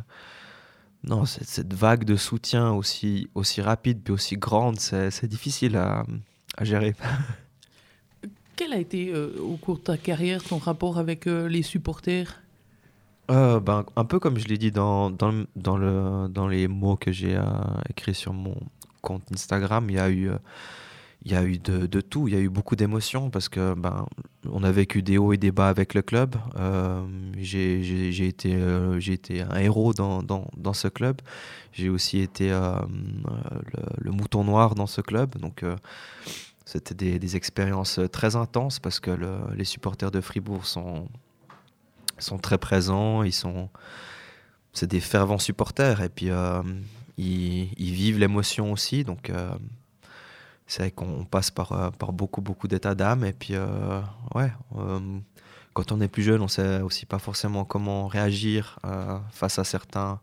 S2: non, cette vague de soutien aussi, aussi rapide puis aussi grande, c'est difficile à, à, gérer.
S3: Quel a été au cours de ta carrière ton rapport avec les supporters?
S2: Ben, Un peu comme je l'ai dit dans, dans, dans, le, dans les mots que j'ai écrits sur mon compte Instagram, il y a eu il y a eu de, tout, il y a eu beaucoup d'émotions parce que ben, on a vécu des hauts et des bas avec le club. Euh, j'ai été, euh, été un héros dans, dans, dans ce club. J'ai aussi été euh, le, mouton noir dans ce club. Donc c'était des, expériences très intenses parce que le, les supporters de Fribourg sont, sont très présents. Ils sont, c'est des fervents supporters et puis ils, ils, vivent l'émotion aussi. Donc c'est vrai qu'on passe par, euh, par beaucoup, beaucoup d'états d'âme. Et puis, euh, ouais, euh, quand on est plus jeune, on sait aussi pas forcément comment réagir face à certains,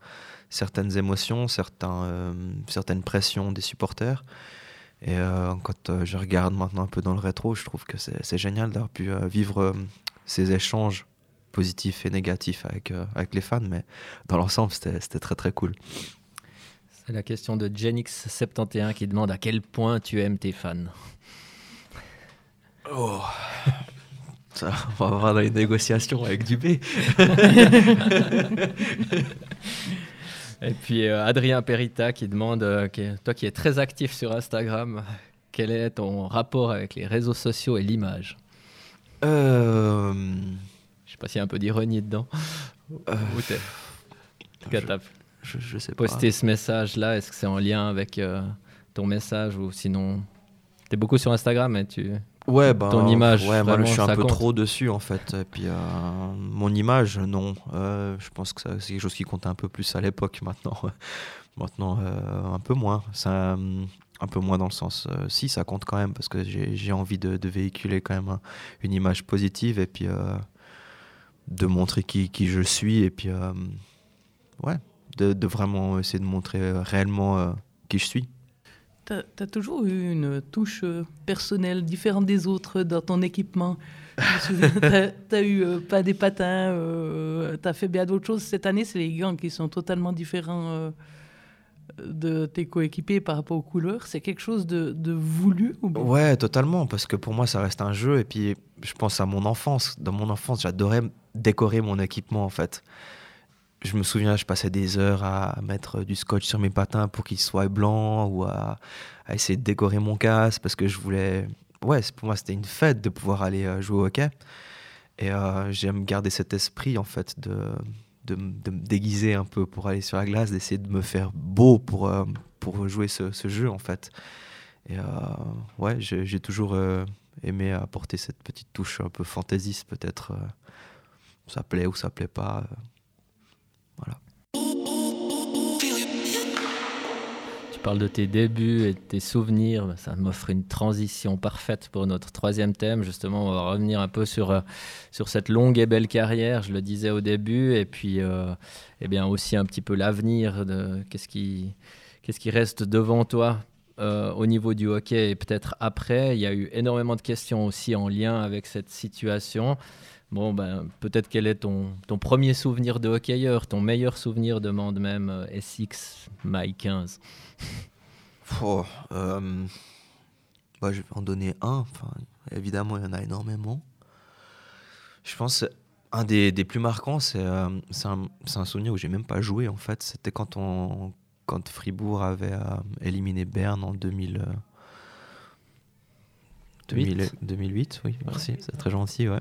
S2: certaines émotions, certains, certaines pressions des supporters. Et quand je regarde maintenant un peu dans le rétro, je trouve que c'est génial d'avoir pu vivre ces échanges positifs et négatifs avec, avec les fans. Mais dans l'ensemble, c'était très, très cool.
S1: C'est la question de Genix71 qui demande à quel point tu aimes tes fans.
S2: Oh. Ça, on va avoir une négociation avec Dubé.
S1: Et puis euh, Adrien Perita qui demande, euh, toi qui es très actif sur Instagram, quel est ton rapport avec les réseaux sociaux et l'image? Euh... Je sais pas s'il y a un peu d'ironie dedans. Euh... Où t'es
S2: je, sais
S1: poster ce message-là Est-ce que c'est en lien avec euh, ton message ou sinon Tu es beaucoup sur Instagram et tu.
S2: Ouais, bah, ton image. Ouais, moi, je suis un peu trop dessus en fait. Et puis euh, mon image, non. Euh, je pense que c'est quelque chose qui comptait un peu plus à l'époque. Maintenant, maintenant un peu moins. Ça, un peu moins dans le sens. si, ça compte quand même parce que j'ai envie de, véhiculer quand même une image positive et puis de montrer qui, qui, je suis et puis ouais, de, vraiment essayer de montrer euh, réellement euh, qui je suis.
S3: Tu as, toujours eu une touche euh, personnelle différente des autres dans ton équipement? tu as, eu pas des patins, tu as fait bien d'autres choses. Cette année, c'est les gants qui sont totalement différents de tes coéquipiers par rapport aux couleurs. C'est quelque chose de, de voulu ou
S2: Ouais, totalement, parce que pour moi, ça reste un jeu. Et puis, je pense à mon enfance. Dans mon enfance, j'adorais décorer mon équipement, en fait je me souviens, je passais des heures à mettre du scotch sur mes patins pour qu'ils soient blancs ou à, essayer de décorer mon casque parce que je voulais. Ouais, pour moi, c'était une fête de pouvoir aller euh, jouer au hockey. Et euh, j'aime garder cet esprit, en fait, de, de, me déguiser un peu pour aller sur la glace, d'essayer de me faire beau pour, euh, pour jouer ce, jeu, en fait. Et ouais, j'ai toujours aimé apporter cette petite touche un peu fantaisiste, peut-être. ça plaît ou ça plaît pas.
S1: Tu parles de tes débuts et de tes souvenirs. Ça m'offre une transition parfaite pour notre troisième thème. Justement, on va revenir un peu sur, euh, sur cette longue et belle carrière, je le disais au début, et puis euh, eh bien aussi un petit peu l'avenir qu'est-ce qui, qu'est-ce qui reste devant toi euh, au niveau du hockey et peut-être après. Il y a eu énormément de questions aussi en lien avec cette situation. Bon, ben, peut-être quel est ton, ton premier souvenir de hockeyeur, ton meilleur souvenir, demande même euh, SX My 15.
S2: Oh, euh, bah, je vais en donner un. Enfin, évidemment, il y en a énormément. Je pense un des, des plus marquants, c'est euh, un, un, souvenir où j'ai même pas joué en fait. C'était quand on quand Fribourg avait éliminé Berne en 2000. 2008, 2008 oui, merci, c'est très gentil, ouais.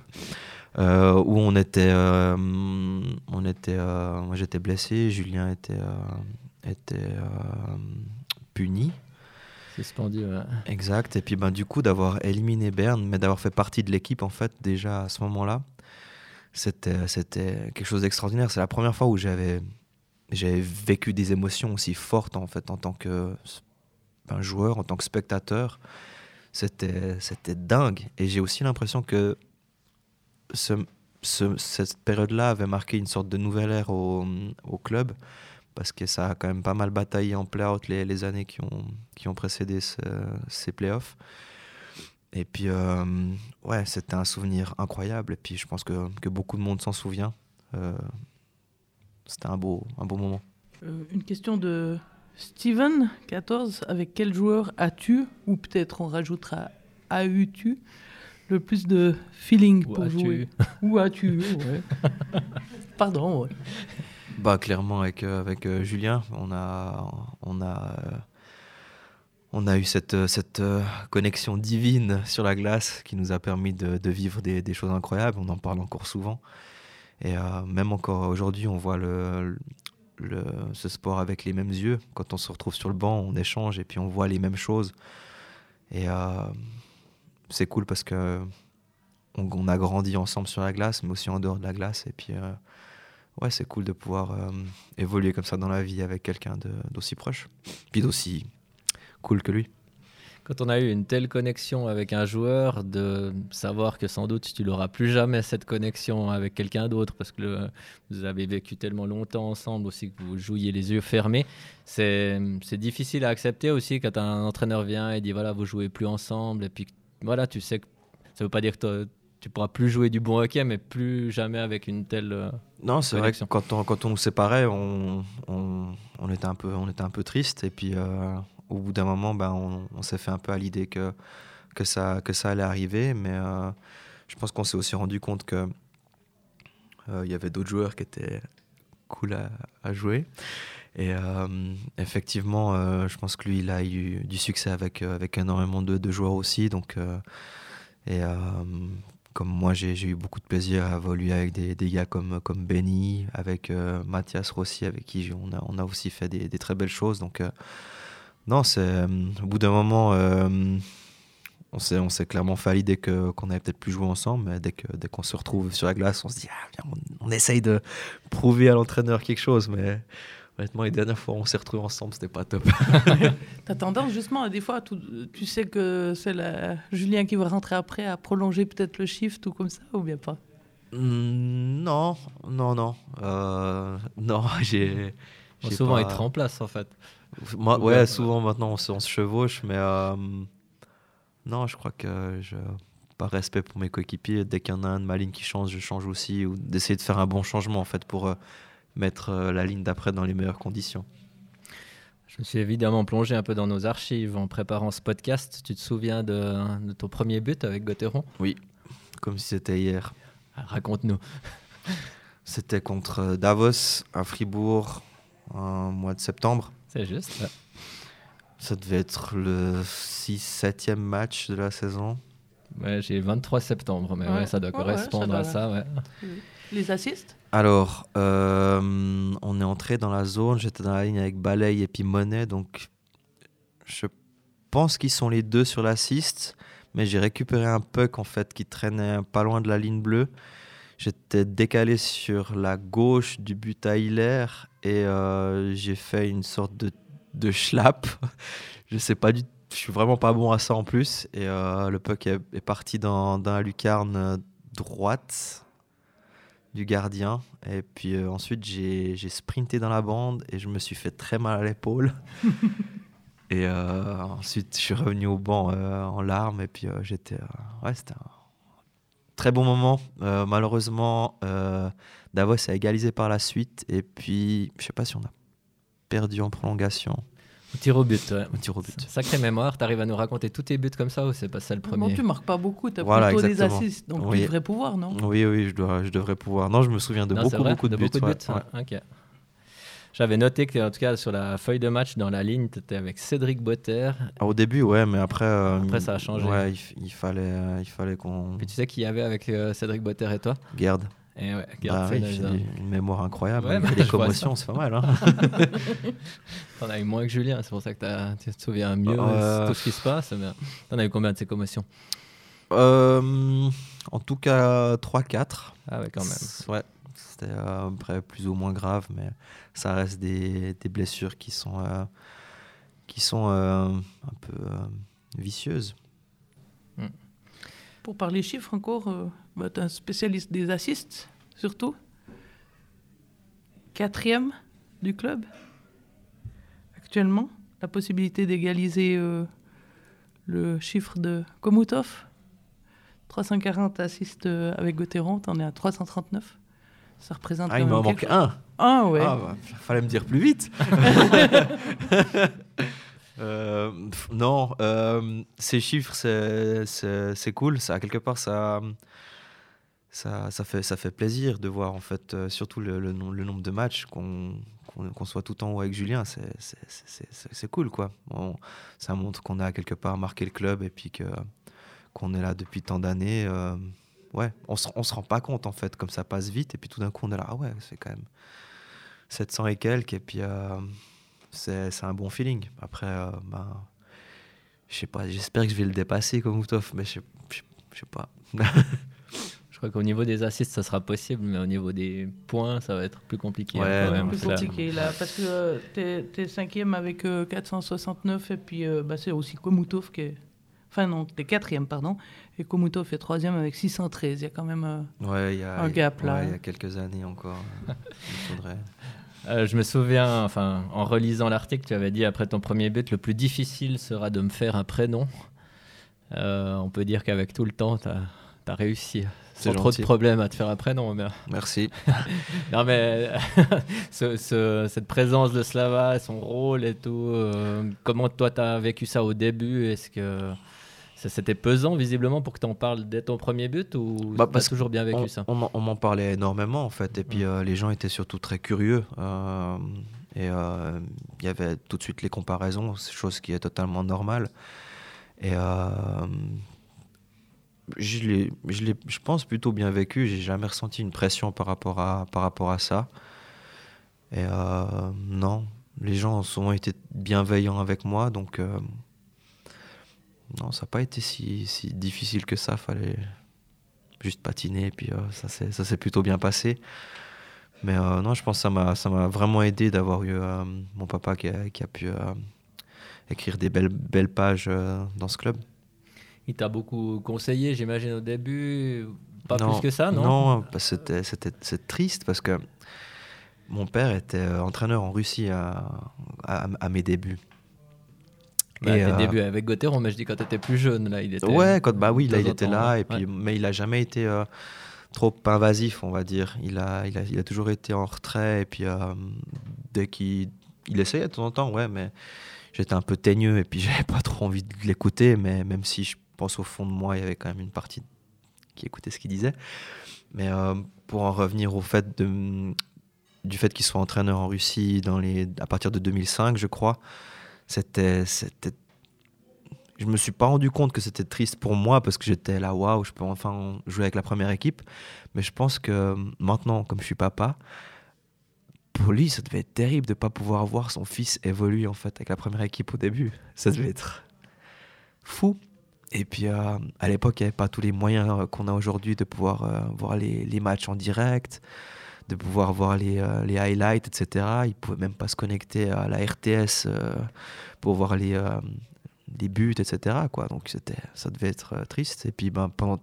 S2: Euh, où on était, euh, on était, euh, moi j'étais blessé, Julien était, était puni.
S1: Suspendu, ouais.
S2: Exact. Et puis ben du coup d'avoir éliminé Berne, mais d'avoir fait partie de l'équipe en fait déjà à ce moment-là, c'était, c'était quelque chose d'extraordinaire. C'est la première fois où j'avais, j'avais vécu des émotions aussi fortes en fait en tant que ben, joueur, en tant que spectateur. C'était, c'était dingue. Et j'ai aussi l'impression que cette période-là avait marqué une sorte de nouvelle ère au, club parce que ça a quand même pas mal bataillé en play-out les, années qui ont, qui ont précédé ces playoffs. Et puis, euh, ouais, c'était un souvenir incroyable. Et puis, je pense que, que beaucoup de monde s'en souvient. Euh, c'était un beau, un beau moment.
S3: Euh, une question de Steven, 14. Avec quel joueur as-tu, ou peut-être on rajoutera as-tu, le plus de feeling pour jouer Où as-tu Pardon.
S2: Bah clairement avec euh, avec euh, Julien, on a on a euh, on a eu cette cette connexion divine sur la glace qui nous a permis de, de vivre des, des, choses incroyables. On en parle encore souvent et même encore aujourd'hui, on voit le, le, ce sport avec les mêmes yeux. Quand on se retrouve sur le banc, on échange et puis on voit les mêmes choses. Et c'est cool parce que on, a grandi ensemble sur la glace, mais aussi en dehors de la glace. Et puis, euh, ouais, c'est cool de pouvoir euh, évoluer comme ça dans la vie avec quelqu'un d'aussi proche, puis d'aussi cool que lui.
S1: Quand on a eu une telle connexion avec un joueur, de savoir que sans doute tu n'auras plus jamais cette connexion avec quelqu'un d'autre parce que vous avez vécu tellement longtemps ensemble aussi que vous jouiez les yeux fermés, c'est difficile à accepter aussi quand un entraîneur vient et dit voilà, vous jouez plus ensemble et puis voilà, tu sais que ça veut pas dire que tu pourras plus jouer du bon hockey, mais plus jamais avec une telle. Euh,
S2: non, c'est vrai que quand on, quand on nous séparait, on, on, était un peu, on était un peu triste. Et puis, euh, au bout d'un moment, ben, on, s'est fait un peu à l'idée que, que, ça, que ça allait arriver. Mais euh, je pense qu'on s'est aussi rendu compte que il y avait d'autres joueurs qui étaient cool à, à jouer. Et effectivement, je pense que lui, il a eu du succès avec, avec énormément de, de joueurs aussi. Donc, et comme moi, j'ai eu beaucoup de plaisir à évoluer avec des, des gars comme, comme Benny, avec euh, Mathias Rossi, avec qui on a, on a aussi fait des, des très belles choses. Donc, euh, non, c'est euh, au bout d'un moment, on s'est clairement fait à l'idée qu'on avait peut-être plus jouer ensemble, mais dès qu'on dès qu'on se retrouve sur la glace, on se dit, ah, on, on, essaye de prouver à l'entraîneur quelque chose, mais Honnêtement, les dernières fois où on s'est retrouvés ensemble, c'était pas top.
S3: T'as tendance justement, des fois, tu sais que c'est Julien qui va rentrer après à prolonger peut-être le shift ou comme ça, ou bien pas?
S2: Mmh, Non, non, non. Euh, non, j'ai.
S1: souvent, il te remplace en fait.
S2: Moi, ouais, souvent maintenant on se, on se chevauche, mais euh, non, je crois que je par respect pour mes coéquipiers, dès qu'il y en a un de ma ligne qui change, je change aussi, ou d'essayer de faire un bon changement en fait pour euh, mettre euh, la ligne d'après dans les meilleures conditions.
S1: Je me suis évidemment plongé un peu dans nos archives en préparant ce podcast. Tu te souviens de, ton premier but avec Gauthieron
S2: Oui, comme si c'était hier.
S1: Ah, raconte-nous.
S2: C'était contre euh, Davos à Fribourg en mois de septembre.
S1: C'est juste.
S2: Ça devait être le 6-7e match de la saison.
S1: Ouais, j'ai 23 septembre, mais ouais. ça doit correspondre à ça.
S3: Les assists?
S2: Alors, euh, on est entré dans la zone. J'étais dans la ligne avec Balay et puis Monet. Donc, je pense qu'ils sont les deux sur l'assist. Mais j'ai récupéré un puck en fait qui traînait pas loin de la ligne bleue. J'étais décalé sur la gauche du but à Hiller et euh, j'ai fait une sorte de de schlapp. je sais pas du je suis vraiment pas bon à ça en plus. Et euh, le puck est, parti dans, dans, la lucarne droite du gardien. Et puis euh, ensuite, j'ai sprinté dans la bande et je me suis fait très mal à l'épaule. et euh, ensuite, je suis revenu au banc en larmes. Et puis j'étais. ouais, c'était un très bon moment. malheureusement, Davos a égalisé par la suite. Et puis, je sais pas si on a perdu en prolongation.
S1: Au tir au but, ouais.
S2: Au tir au but.
S1: Sacrée mémoire, tu arrives à nous raconter tous tes buts comme ça ou c'est pas ça le premier
S3: Non, tu marques pas beaucoup, tu as voilà, plutôt des assists, donc tu devrais pouvoir, non?
S2: Oui, oui, je, dois, je devrais pouvoir. Non, je me souviens de beaucoup, beaucoup de, buts. Beaucoup de buts
S1: Ok. J'avais noté que, en tout cas, sur la feuille de match, dans la ligne, tu étais avec Cédric Botter.
S2: Ah, au début, ouais, mais après. Euh,
S1: après, ça a changé.
S2: Ouais, il, fallait, euh, il fallait qu'on.
S1: Puis tu sais qui y avait avec euh, Cédric Botter et toi?
S2: Gerd.
S1: Et eh ouais,
S2: bah, une mémoire incroyable. Ouais, il des commotions, c'est pas mal. Hein
S1: T'en as eu moins que Julien, c'est pour ça que tu te souviens mieux de tout ce qui se passe. T'en as eu combien de ces commotions?
S2: Euh, En tout cas, 3-4.
S1: Ah ouais, quand même.
S2: Ouais, c'était euh, plus ou moins grave, mais ça reste des, des blessures qui sont, euh, qui sont euh, un peu vicieuses.
S3: Hmm. Pour parler chiffres encore, bah, tu es un spécialiste des assists, surtout. Quatrième du club, actuellement. La possibilité d'égaliser euh, le chiffre de Komutov. 340 assists euh, avec Gauthieron, on est à 339. Ça représente.
S2: Ah, il m'en manque un.
S3: Ah, ouais.
S2: Ah, bah, fallait me dire plus vite. Euh, non, ces chiffres, c'est cool. Ça, quelque part, ça, ça, ça, fait, ça fait plaisir de voir en fait euh, surtout le, nombre de matchs qu'on qu'on soit tout en haut avec Julien, c'est cool quoi. ça montre qu'on a quelque part marqué le club et puis qu'on est là depuis tant d'années. Euh, ouais, on se, on se rend pas compte en fait comme ça passe vite et puis tout d'un coup on est là ah ouais c'est quand même 700 et quelques et puis euh, c'est un bon feeling. Après ben je sais pas, j'espère que je vais le dépasser comme mais je sais pas.
S1: crois qu'au niveau des assists, ça sera possible, mais au niveau des points, ça va être plus compliqué.
S3: Ouais, hein, plus compliqué là, parce que tu es, cinquième avec 469 euh, et puis euh, bah, c'est aussi Komutov qui est. Enfin non, tu es quatrième, pardon. Et Komutov est troisième avec 613. Il y a quand même euh,
S2: ouais, y a,
S3: un gap là.
S2: il y a quelques années encore. il
S1: faudrait... je me souviens, enfin, en relisant l'article, tu avais dit après ton premier but, le plus difficile sera de me faire un prénom. on peut dire qu'avec tout le temps, tu as, as, réussi sans trop de problèmes à te faire non mais...
S2: Merci.
S1: non mais cette présence de Slava, son rôle et tout, euh, comment toi tu as vécu ça au début? Est-ce que c'était pesant visiblement pour que tu en parles dès ton premier but ou bah, toujours bien vécu ça?
S2: On, m'en parlait énormément en fait et puis euh, les gens étaient surtout très curieux. Euh, et il y avait tout de suite les comparaisons, chose qui est totalement normale. Et je, je, je pense plutôt bien vécu. J'ai jamais ressenti une pression par rapport à, par rapport à ça. Et euh, non, les gens ont souvent été bienveillants avec moi, donc euh, non, ça n'a pas été si, si, difficile que ça. Fallait juste patiner, et puis euh, ça s'est plutôt bien passé. Mais non, je pense que ça m'a vraiment aidé d'avoir eu mon papa qui a, qui a pu écrire des belles, belles pages dans ce club.
S1: Il t'a beaucoup conseillé, j'imagine, au début Pas plus que ça, non?
S2: Non, c'était, c'est triste parce que mon père était euh, entraîneur en Russie à, à, mes débuts.
S1: Bah, et, à tes débuts avec Gauthieron, mais je dis quand tu étais plus jeune, là, il était.
S2: Ouais, quand, bah oui, là, il était là, et puis, mais il n'a jamais été euh, trop invasif, on va dire. Il a, il a, il a toujours été en retrait, et puis euh, dès qu'il il essayait de temps en temps, ouais, mais j'étais un peu teigneux, et puis j'avais pas trop envie de l'écouter, mais même si je pense au fond de moi, il y avait quand même une partie qui écoutait ce qu'il disait. Mais euh, pour en revenir au fait de, du fait qu'il soit entraîneur en Russie dans les, à partir de 2005, je crois, c'était, c'était, je me suis pas rendu compte que c'était triste pour moi parce que j'étais là, waouh, je peux enfin jouer avec la première équipe. Mais je pense que maintenant, comme je suis papa, pour lui, ça devait être terrible de pas pouvoir voir son fils évoluer en fait avec la première équipe au début. Ça devait être fou. Et puis euh, à l'époque, il n'y avait pas tous les moyens euh, qu'on a aujourd'hui de pouvoir euh, voir les, les, matchs en direct, de pouvoir voir les, euh, les highlights, etc. Ils pouvaient même pas se connecter à la RTS euh, pour voir les, euh, les buts, etc. Quoi. Donc c'était, ça devait être triste. Et puis ben, pendant,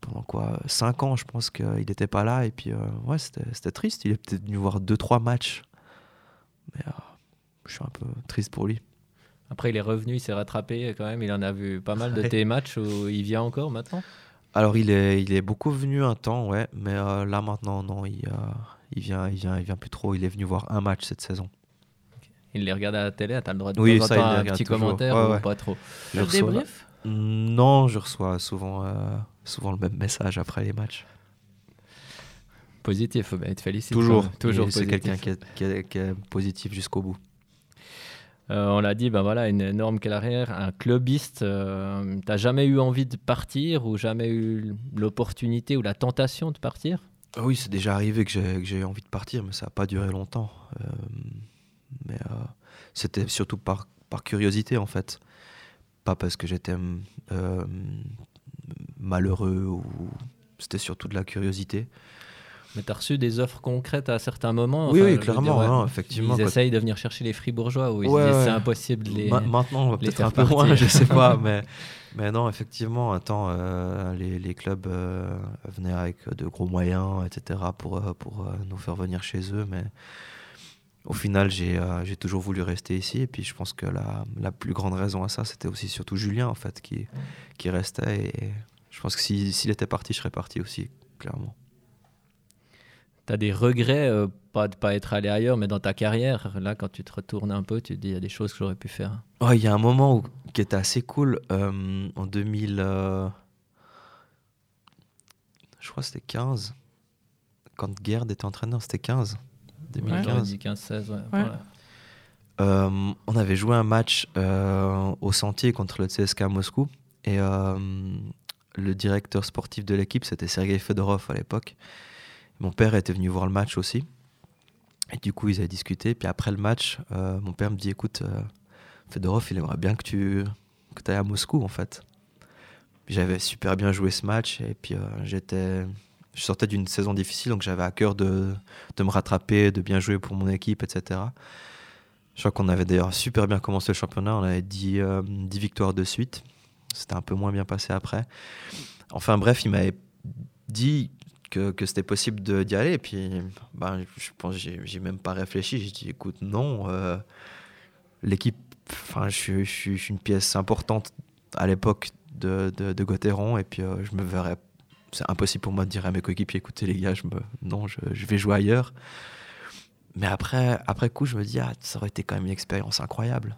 S2: pendant quoi 5 ans, je pense qu'il n'était pas là. Et puis ouais, c'était, c'était triste. Il est peut-être venu voir 2-3 matchs. Mais je suis un peu triste pour lui.
S1: Après, il est revenu, il s'est rattrapé quand même. Il en a vu pas mal de
S2: Ouais.
S1: tes matchs où il vient encore maintenant.
S2: Alors il est, il est beaucoup venu un temps, ouais, mais euh, là maintenant non, il, euh, il vient, il vient, il vient plus trop. Il est venu voir un match cette saison.
S1: Il les regarde à la télé. T'as le droit de
S2: Oui, ça, il
S1: un petit
S2: toujours.
S1: commentaire
S2: Ouais,
S1: ou
S2: ouais.
S1: pas trop.
S2: Je
S3: Le
S2: reçois-
S3: débrief
S2: Non, je reçois souvent, euh, souvent le même message après les matchs.
S1: Positif, il te félicite.
S2: Toujours,
S1: toujours
S2: C'est quelqu'un qui qui est- qui est positif jusqu'au bout.
S1: Euh, on l'a dit, ben voilà, une énorme carrière, un clubiste. Euh, T'as jamais eu envie de partir ou jamais eu l'opportunité ou la tentation de partir?
S2: Ah Oui, c'est déjà arrivé que j'ai eu envie de partir, mais ça n'a pas duré longtemps. Euh, mais c'était surtout par, curiosité, en fait. Pas parce que j'étais malheureux ou. C'était surtout de la curiosité.
S1: Mais t'as reçu des offres concrètes à certains moments
S2: oui,
S1: Enfin,
S2: clairement,
S1: dire, ouais,
S2: hein, effectivement.
S1: Ils essayent de venir chercher les fribourgeois ou ils
S2: Ouais,
S1: se disent
S2: ouais.
S1: c'est impossible de les.
S2: Ma- maintenant,
S1: les
S2: peut-être
S1: faire
S2: un peu moins, je sais pas, mais, mais non, effectivement, temps, euh, les, les clubs euh, venaient avec de gros moyens, etc., pour, euh, pour euh, nous faire venir chez eux, mais au final, j'ai toujours voulu rester ici, et puis je pense que la, la plus grande raison à ça, c'était aussi surtout Julien, en fait, qui, qui restait, et je pense que si- s'il était parti, je serais parti aussi, clairement.
S1: T'as des regrets, euh, pas de pas être allé ailleurs, mais dans ta carrière, là, quand tu te retournes un peu, tu te dis il y a des choses que j'aurais pu faire.
S2: Il y a un moment où, qui était assez cool, euh, en 2000, euh, je crois que c'était 15, quand Gerd était entraîneur, c'était 15,
S1: J'aurais
S2: 2015.
S1: dit 15-16, ouais.
S3: Ouais.
S1: voilà.
S2: Euh, on avait joué un match euh, au Sentier contre le CSK Moscou, et euh, le directeur sportif de l'équipe, c'était Sergei Fedorov à l'époque. Mon père était venu voir le match aussi. Et du coup, ils avaient discuté. Puis après le match, euh, mon père me dit écoute, euh, Fedorov, il aimerait bien que tu que ailles à Moscou, en fait. J'avais super bien joué ce match. Et puis, euh, j'étais. Je sortais d'une saison difficile, donc j'avais à cœur de, de me rattraper, de bien jouer pour mon équipe, etc. Je crois qu'on avait d'ailleurs super bien commencé le championnat. On avait 10, euh, 10 victoires de suite. C'était un peu moins bien passé après. Enfin bref, il m'avait dit que, que c'était possible d'y aller. Et puis, ben, je pense j'ai même pas réfléchi. J'ai dit, écoute, non. euh, L'équipe, enfin, je, suis- une pièce importante à l'époque de, de, de Gauthieron. Et puis, euh, je me verrais. C'est impossible pour moi de dire à mes coéquipiers, écoutez les gars, je me, non, je, je vais jouer ailleurs. Mais après, après coup, je me dis, ah, ça aurait été quand même une expérience incroyable.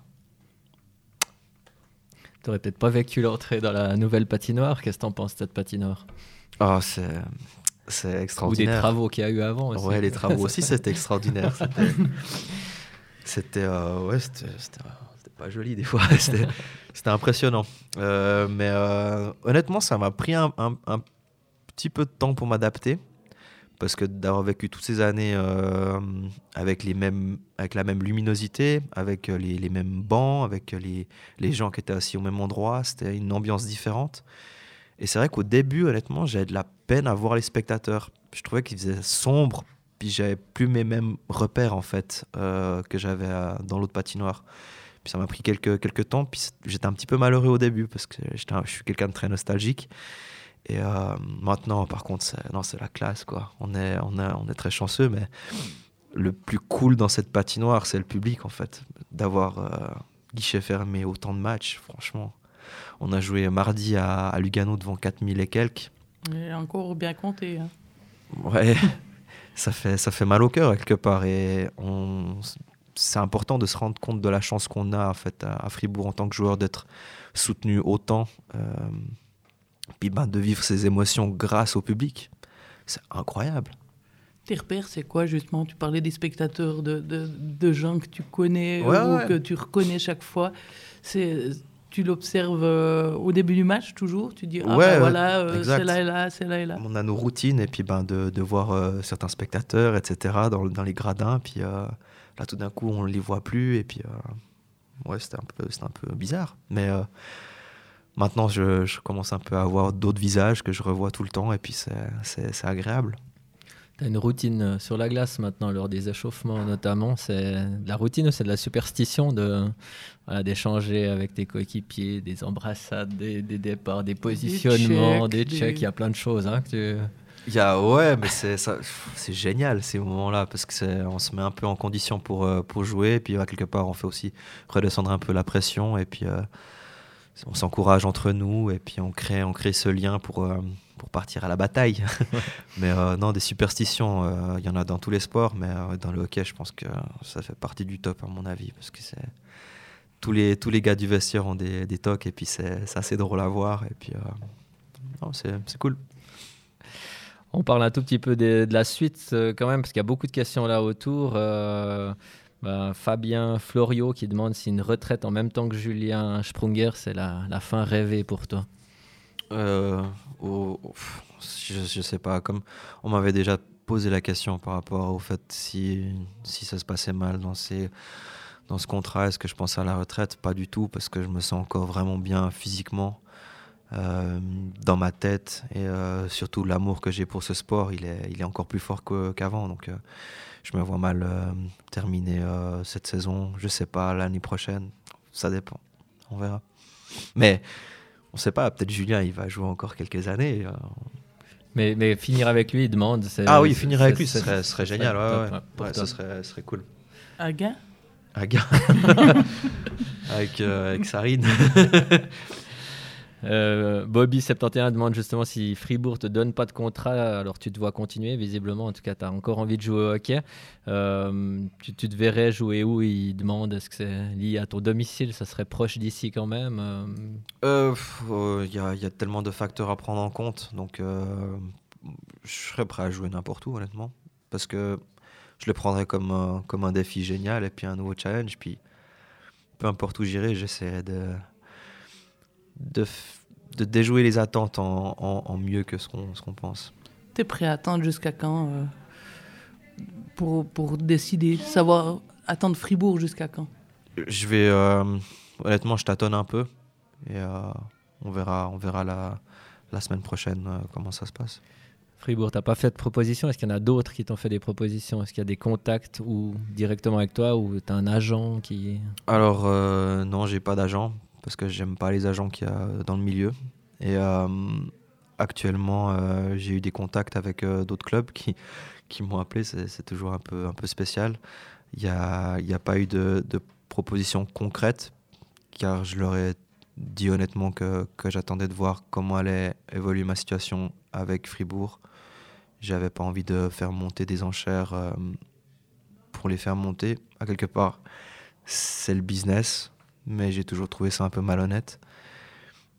S1: T'aurais peut-être pas vécu l'entrée dans la nouvelle patinoire. Qu'est-ce que t'en penses de cette patinoire?
S2: Oh, c'est, c'est
S1: Ou des
S2: extraordinaire.
S1: travaux qu'il y a eu avant aussi.
S2: Ouais, les travaux aussi, c'était extraordinaire. C'était, euh, ouais, c'était, pas joli des fois. C'était, impressionnant. Euh, mais euh, honnêtement, ça m'a pris un, un- un petit peu de temps pour m'adapter. Parce que d'avoir vécu toutes ces années avec, les mêmes, avec la même luminosité, avec les, les mêmes bancs, avec les, les gens qui étaient assis au même endroit, c'était une ambiance différente. Et c'est vrai qu'au début, honnêtement, j'avais de la peine à voir les spectateurs. Je trouvais qu'ils faisaient sombre, puis j'avais plus mes mêmes repères en fait euh, que j'avais euh, dans l'autre patinoire. Puis ça m'a pris quelques, quelques temps, puis j'étais un petit peu malheureux au début parce que je suis quelqu'un de très nostalgique. Et euh, maintenant, par contre, c'est, la classe quoi. On est, on, est, on est très chanceux, mais le plus cool dans cette patinoire, c'est le public en fait. D'avoir guichet fermé autant de matchs, franchement. On a joué mardi à, à Lugano devant 4000 et quelques.
S3: Et encore bien compté. hein.
S2: Ouais, ça fait, ça fait mal au cœur quelque part. Et on, c'est important de se rendre compte de la chance qu'on a en fait, à, à Fribourg en tant que joueur d'être soutenu autant. euh, puis ben, de vivre ces émotions grâce au public. C'est incroyable.
S3: Tes repères, c'est quoi justement? Tu parlais des spectateurs, de, de, de gens que tu connais
S2: Ouais,
S3: ou
S2: ouais.
S3: que tu reconnais chaque fois. C'est, tu l'observes euh, au début du match toujours Tu dis, ah
S2: Ouais,
S3: ben
S2: ouais,
S3: voilà, euh,
S2: exact.
S3: c'est là et là, c'est là et là.
S2: On a nos routines et puis ben, de, de voir euh, certains spectateurs, etc., dans, dans les gradins. Puis euh, là, tout d'un coup, on ne les voit plus. Et puis, ouais, c'était un, peu- un peu bizarre. Mais maintenant, je, je commence un peu à avoir d'autres visages que je revois tout le temps. Et puis, c'est agréable.
S1: Une routine euh, sur la glace maintenant, lors des échauffements notamment. C'est de la routine ou c'est de la superstition de, voilà, d'échanger avec tes coéquipiers, des embrassades, des, des départs, des positionnements, des
S3: checks,
S1: Il y a plein de choses. Hein, que tu-
S2: Il y a, ouais, mais c'est ça- c'est génial ces moments-là parce que c'est, on se met un peu en condition pour, euh, pour jouer. Et puis euh, quelque part, on fait aussi redescendre un peu la pression. Et puis euh, on s'encourage entre nous. Et puis on crée, on crée ce lien pour, euh, pour partir à la bataille. mais euh, non, des superstitions, euh, il y en a dans tous les sports. Mais dans le hockey, je pense que ça fait partie du top à mon avis parce que c'est. Tous les, tous les gars du vestiaire ont des, des tocs et puis c'est assez drôle à voir. Et puis c'est c'est cool.
S1: On parle un tout petit peu de, de la suite euh, quand même, parce qu'il y a beaucoup de questions là autour. Euh, ben, Fabien Florio qui demande si une retraite en même temps que Julien Sprunger, c'est la, la fin rêvée pour toi.
S2: Pff, je, je sais pas, comme on m'avait déjà posé la question par rapport au fait si, si ça se passait mal dans, dans ce contrat, est-ce que je pensais à la retraite? Pas du tout, parce que je me sens encore vraiment bien physiquement, euh, dans ma tête, et euh, surtout l'amour que j'ai pour ce sport, il est, il est encore plus fort qu'avant. Donc je me vois mal euh, terminer euh, cette saison, je sais pas, l'année prochaine, ça dépend, on verra. Mais on sait pas, peut-être Julien, il va jouer encore quelques années. euh.
S1: Mais, mais finir avec lui, il demande.
S2: Ah oui, finir avec lui, ce serait, génial.
S1: serait
S2: ouais,
S1: top,
S2: ouais.
S1: ouais, pour
S2: Ouais,
S1: toi.
S2: ce serait, cool.
S3: Aga?
S2: Gars. avec, euh, avec Sarine.
S1: Euh, Bobby71 demande justement si Fribourg te donne pas de contrat, alors tu te vois continuer, visiblement. En tout cas, tu as encore envie de jouer au hockey. Euh, tu, te verrais jouer où? Il demande est-ce que c'est lié à ton domicile? Ça serait proche d'ici quand même Euh,
S2: Euh, Il y, a, il tellement de facteurs à prendre en compte. Donc, je serais prêt à jouer n'importe où, honnêtement. Parce que je le prendrais comme, comme un défi génial et puis un nouveau challenge. Puis, peu importe où j'irai, j'essaierai de, de, de déjouer les attentes en, en- en mieux que ce qu'on ce qu'on pense.
S3: T'es prêt à attendre jusqu'à quand euh, pour, pour décider, savoir attendre Fribourg jusqu'à quand?
S2: Je vais. euh, honnêtement, je tâtonne un peu. Et euh, on verra, on verra la, la semaine prochaine euh, comment ça se passe.
S1: Fribourg, t'as pas fait de proposition? Est-ce qu'il y en a d'autres qui t'ont fait des propositions? Est-ce qu'il y a des contacts ou directement avec toi ou tu as un agent qui.
S2: Alors, euh, non, j'ai pas d'agent parce que j'aime pas les agents qu'il y a dans le milieu. Et euh, actuellement, euh, j'ai eu des contacts avec euh, d'autres clubs qui, qui m'ont appelé. C'est toujours un peu, un peu spécial. Il n'y a, a pas eu de, de proposition concrète car je leur ai dit honnêtement que, que j'attendais de voir comment allait évoluer ma situation avec Fribourg. J'avais pas envie de faire monter des enchères pour les faire monter. À quelque part, c'est le business, mais j'ai toujours trouvé ça un peu malhonnête.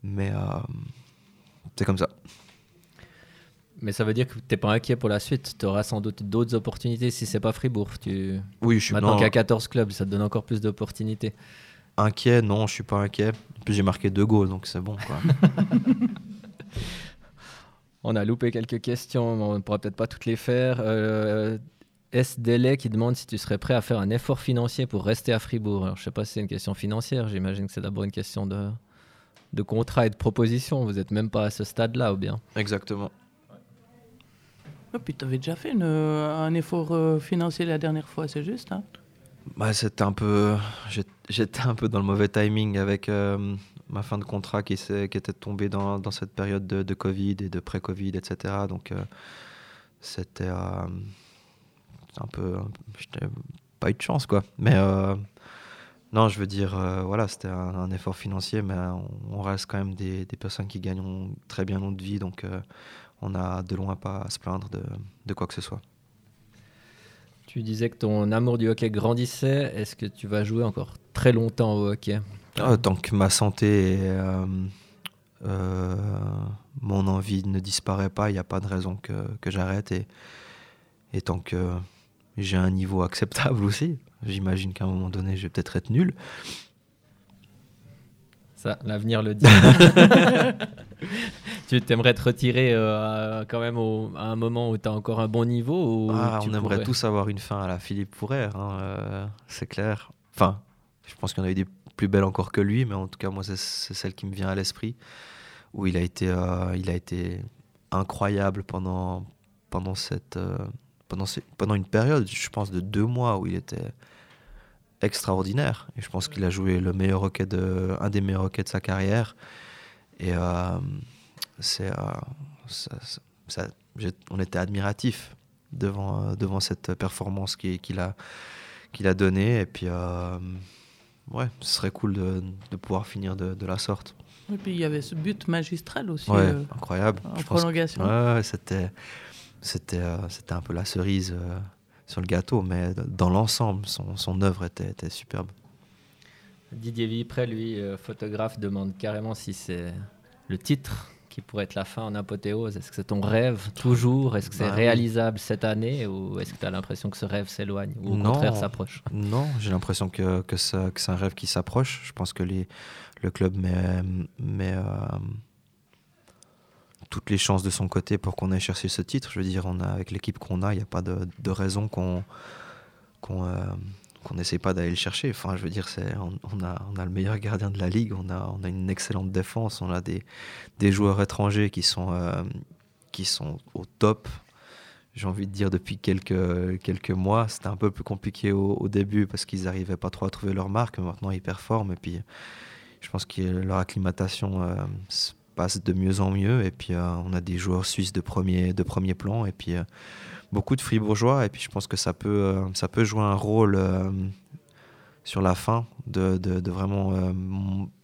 S2: Mais euh, c'est comme ça.
S1: Mais ça veut dire que t'es pas inquiet pour la suite. Tu auras sans doute d'autres opportunités si c'est pas Fribourg. Tu...
S2: Oui, je suis
S1: Maintenant
S2: non,
S1: qu'il y a 14 clubs, ça te donne encore plus d'opportunités.
S2: inquiet. Non, je suis pas inquiet. En plus, j'ai marqué deux goals, donc c'est bon. Quoi.
S1: On a loupé quelques questions, mais on ne pourra peut-être pas toutes les faire. Euh, S. Delay qui demande si tu serais prêt à faire un effort financier pour rester à Fribourg. Alors, je ne sais pas si c'est une question financière, j'imagine que c'est d'abord une question de, de contrat et de proposition. Vous n'êtes même pas à ce stade-là, ou bien?
S2: Exactement.
S3: Et puis tu avais déjà fait une- un effort euh, financier la dernière fois, c'est juste. Hein?
S2: Bah, c'était un peu. J'étais un peu dans le mauvais timing avec euh, ma fin de contrat qui, s'est- qui était tombée dans, dans cette période de, de Covid et de pré-Covid, etc. Donc, euh, c'était euh, un peu. J'étais pas eu de chance, quoi. Mais euh, non, je veux dire, euh, voilà, c'était un, un effort financier, mais on, on reste quand même des, des personnes qui gagnent très bien notre vie. Donc, euh, on a de loin pas à se plaindre de, de quoi que ce soit.
S1: Tu disais que ton amour du hockey grandissait. Est-ce que tu vas jouer encore très longtemps au hockey?
S2: Ah, tant que ma santé et euh, euh, mon envie ne disparaît pas, il n'y a pas de raison que, que j'arrête. Et, et tant que j'ai un niveau acceptable aussi, j'imagine qu'à un moment donné, je vais peut-être être nul.
S1: Ça, l'avenir le dit. tu t'aimerais te retirer euh, quand même au- à un moment où tu as encore un bon niveau ou
S2: Ah, on aimerait
S1: pourrais-
S2: tous avoir une fin à la Philippe Fourrer, hein, euh, c'est clair. Enfin, je pense qu'il y en a eu des plus belles encore que lui, mais en tout cas, moi, c'est- c'est celle qui me vient à l'esprit, où il a été, euh, il a été incroyable pendant, pendant cette, euh, pendant, pendant une période, je pense, de deux mois où il était extraordinaire. Et je pense qu'il a joué le meilleur hockey de, un des meilleurs hockey de sa carrière. Et c'est, ça, on était admiratif devant, devant cette performance qu'il a, qu'il a donnée. Et puis, ouais, ce serait cool de, de pouvoir finir de, de, la sorte.
S3: Et puis il y avait ce but magistral aussi.
S2: Ouais, euh, incroyable.
S3: En prolongation.
S2: ouais, c'était, c'était, euh, c'était un peu la cerise euh, sur le gâteau, mais dans l'ensemble, son, son œuvre était, était superbe.
S1: Didier Vipré, lui, photographe, demande carrément si c'est le titre qui pourrait être la fin en apothéose. Est-ce que c'est ton rêve toujours? Est-ce que c'est bah réalisable cette année? Ou est-ce que tu as l'impression que ce rêve s'éloigne? Ou au
S2: non,
S1: contraire s'approche?
S2: Non, j'ai l'impression que, que, c'est un rêve qui s'approche. Je pense que les, le club met, met euh, toutes les chances de son côté pour qu'on aille chercher ce titre. Je veux dire, on a, avec l'équipe qu'on a, il n'y a pas de, raison qu'on qu'on euh, pas d'aller le chercher. Enfin, je veux dire, c'est, on, a, on a le meilleur gardien de la ligue, on a, on a une excellente défense, on a des, des joueurs étrangers qui sont, euh, qui sont au top. J'ai envie de dire depuis quelques, quelques mois, c'était un peu plus compliqué au, début parce qu'ils n'arrivaient pas trop à trouver leur marque, maintenant ils performent et puis je pense que leur acclimatation euh, passe de mieux en mieux et puis euh, on a des joueurs suisses de premier, de premier plan et puis beaucoup de fribourgeois et puis je pense que ça peut, euh, ça peut jouer un rôle euh, sur la fin de, de, vraiment euh,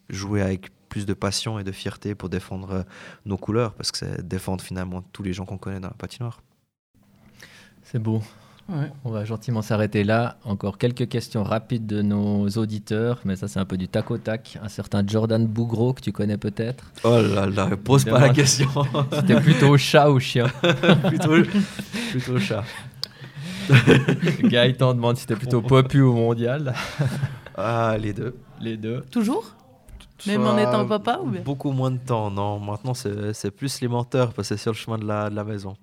S2: jouer avec plus de passion et de fierté pour défendre nos couleurs parce que c'est défendre finalement tous les gens qu'on connaît dans la patinoire.
S1: C'est beau. On va gentiment s'arrêter là. Encore quelques questions rapides de nos auditeurs, mais ça c'est un peu du tac au tac. Un certain Jordan Bougro que tu connais peut-être.
S2: Oh là là, pose pas la question.
S1: C'était plutôt chat ou chien?
S2: Plutôt, plutôt chat.
S1: Gaëtan demande si c'était plutôt popu ou mondial.
S2: Ah, les deux.
S1: Les deux.
S3: Toujours? Même en étant papa ou bien?
S2: Beaucoup moins de temps, non. Maintenant, c'est plus les menteurs parce que c'est sur le chemin de la, de la maison.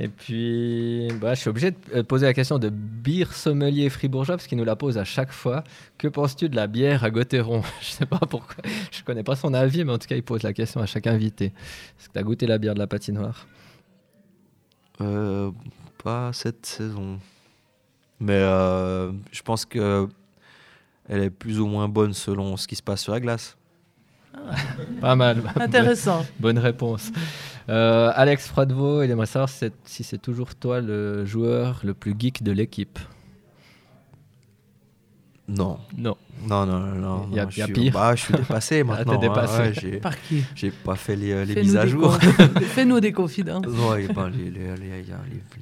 S1: Et puis, bah, je suis obligé de euh, poser la question de bière sommelier fribourgeois, parce qu'il nous la pose à chaque fois. Que penses-tu de la bière à Gauthieron Je sais pas pourquoi, je connais pas son avis, mais en tout cas, il pose la question à chaque invité. Est-ce que tu as goûté la bière de la patinoire?
S2: Euh, Pas cette saison. Mais euh, je pense que elle est plus ou moins bonne selon ce qui se passe sur la glace.
S1: Pas mal.
S3: Intéressant.
S1: Bonne réponse. Euh, Alex Fradvo, il aimerait savoir si c'est toujours toi le joueur le plus geek de l'équipe.
S2: Non.
S1: Non.
S2: Non, non, non.
S1: Il y a,
S2: je, suis,
S1: pire.
S2: Bah, je suis dépassé maintenant.
S1: Ah, dépassé.
S2: Hein, ouais,
S3: Par qui?
S2: J'ai pas fait les, les mises à jour.
S3: Fais-nous des confidences.
S2: Ouais, ben, les, les, les,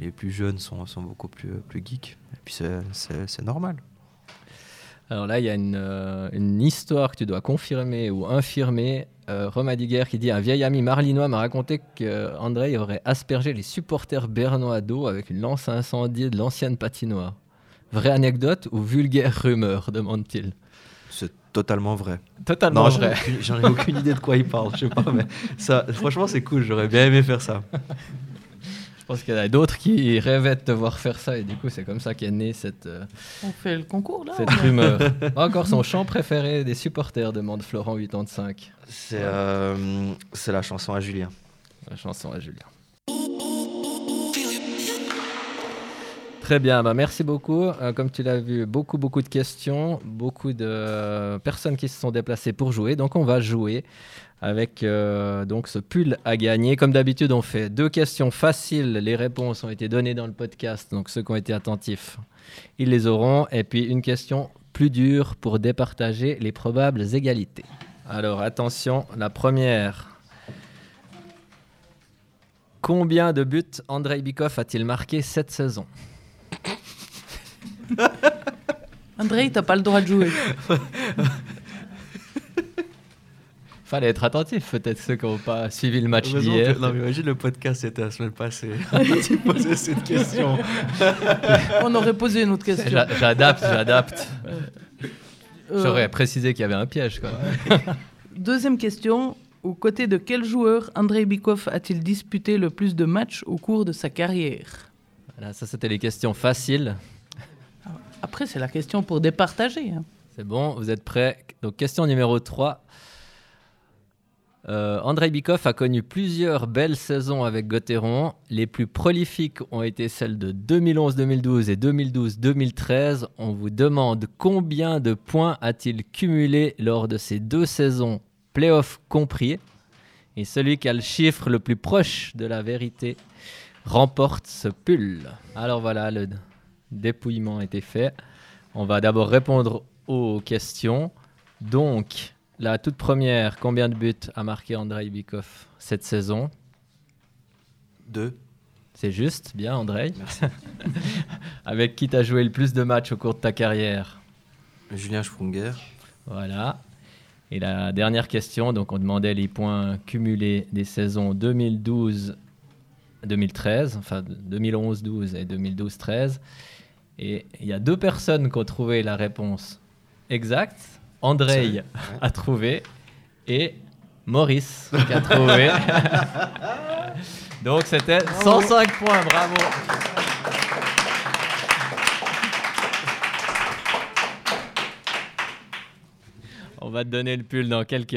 S2: les, plus jeunes sont, sont beaucoup plus, plus geeks. Et puis c'est normal.
S1: Alors là, il y a une, euh, une, histoire que tu dois confirmer ou infirmer. Euh, Roma qui dit Un vieil ami marlinois m'a raconté qu'André aurait aspergé les supporters bernois d'eau avec une lance incendiée de l'ancienne patinoire. Vraie anecdote ou vulgaire rumeur demande-t-il.
S2: C'est totalement vrai.
S1: Totalement
S2: non,
S1: vrai.
S2: J'en ai, ai, aucune idée de quoi il parle. Je sais pas, mais ça, franchement, c'est cool. J'aurais bien aimé faire ça.
S1: Je pense qu'il y en a d'autres qui rêvaient de te voir faire ça et du coup c'est comme ça qu'est née cette. Euh,
S3: On fait le concours là.
S1: Cette rumeur. Encore son chant préféré des supporters demande Florent 85.
S2: C'est euh, c'est la chanson à Julien.
S1: La chanson à Julien. Très bien, bah merci beaucoup. Euh, comme tu l'as vu, beaucoup beaucoup de questions, beaucoup de personnes qui se sont déplacées pour jouer. Donc on va jouer avec euh, donc ce pull à gagner. Comme d'habitude, on fait deux questions faciles. Les réponses ont été données dans le podcast, donc ceux qui ont été attentifs, ils les auront. Et puis une question plus dure pour départager les probables égalités. Alors attention, la première. Combien de buts Andrei Bikov a-t-il marqué cette saison?
S3: Andrei, t'as pas le droit de jouer.
S1: Fallait être attentif, peut-être ceux qui n'ont pas suivi le match d'hier.
S2: Non, mais imagine le podcast, c'était la semaine passée. tu posais cette question.
S3: On aurait posé une autre question.
S1: J'adapte, j'adapte. Euh, J'aurais précisé qu'il y avait un piège. Quoi.
S3: Deuxième question. Aux côtés de quel joueur Andrei Bikov a-t-il disputé le plus de matchs au cours de sa carrière?
S1: Voilà, Ça, c'était les questions faciles.
S3: Après, c'est la question pour départager. Hein.
S1: C'est bon, vous êtes prêts? Donc, question numéro 3. Euh, Andrei Bikov a connu plusieurs belles saisons avec Gauthieron. Les plus prolifiques ont été celles de 2011-2012 et 2012-2013. On vous demande combien de points a-t-il cumulé lors de ces deux saisons, playoffs compris. Et celui qui a le chiffre le plus proche de la vérité remporte ce pull. Alors voilà, le dépouillement a été fait. On va d'abord répondre aux questions. Donc, la toute première, combien de buts a marqué Andrei Bikov cette saison?
S2: Deux.
S1: C'est juste, bien Andrei. Avec qui t'as joué le plus de matchs au cours de ta carrière?
S2: Julien Sprunger.
S1: Voilà. Et la dernière question, donc on demandait les points cumulés des saisons 2012 2013, enfin 2011-12 et 2012-13. Et il y a deux personnes qui ont trouvé la réponse exacte. Andrei a trouvé et Maurice qui a trouvé. Donc c'était 105 points, bravo. On va te donner le pull dans quelques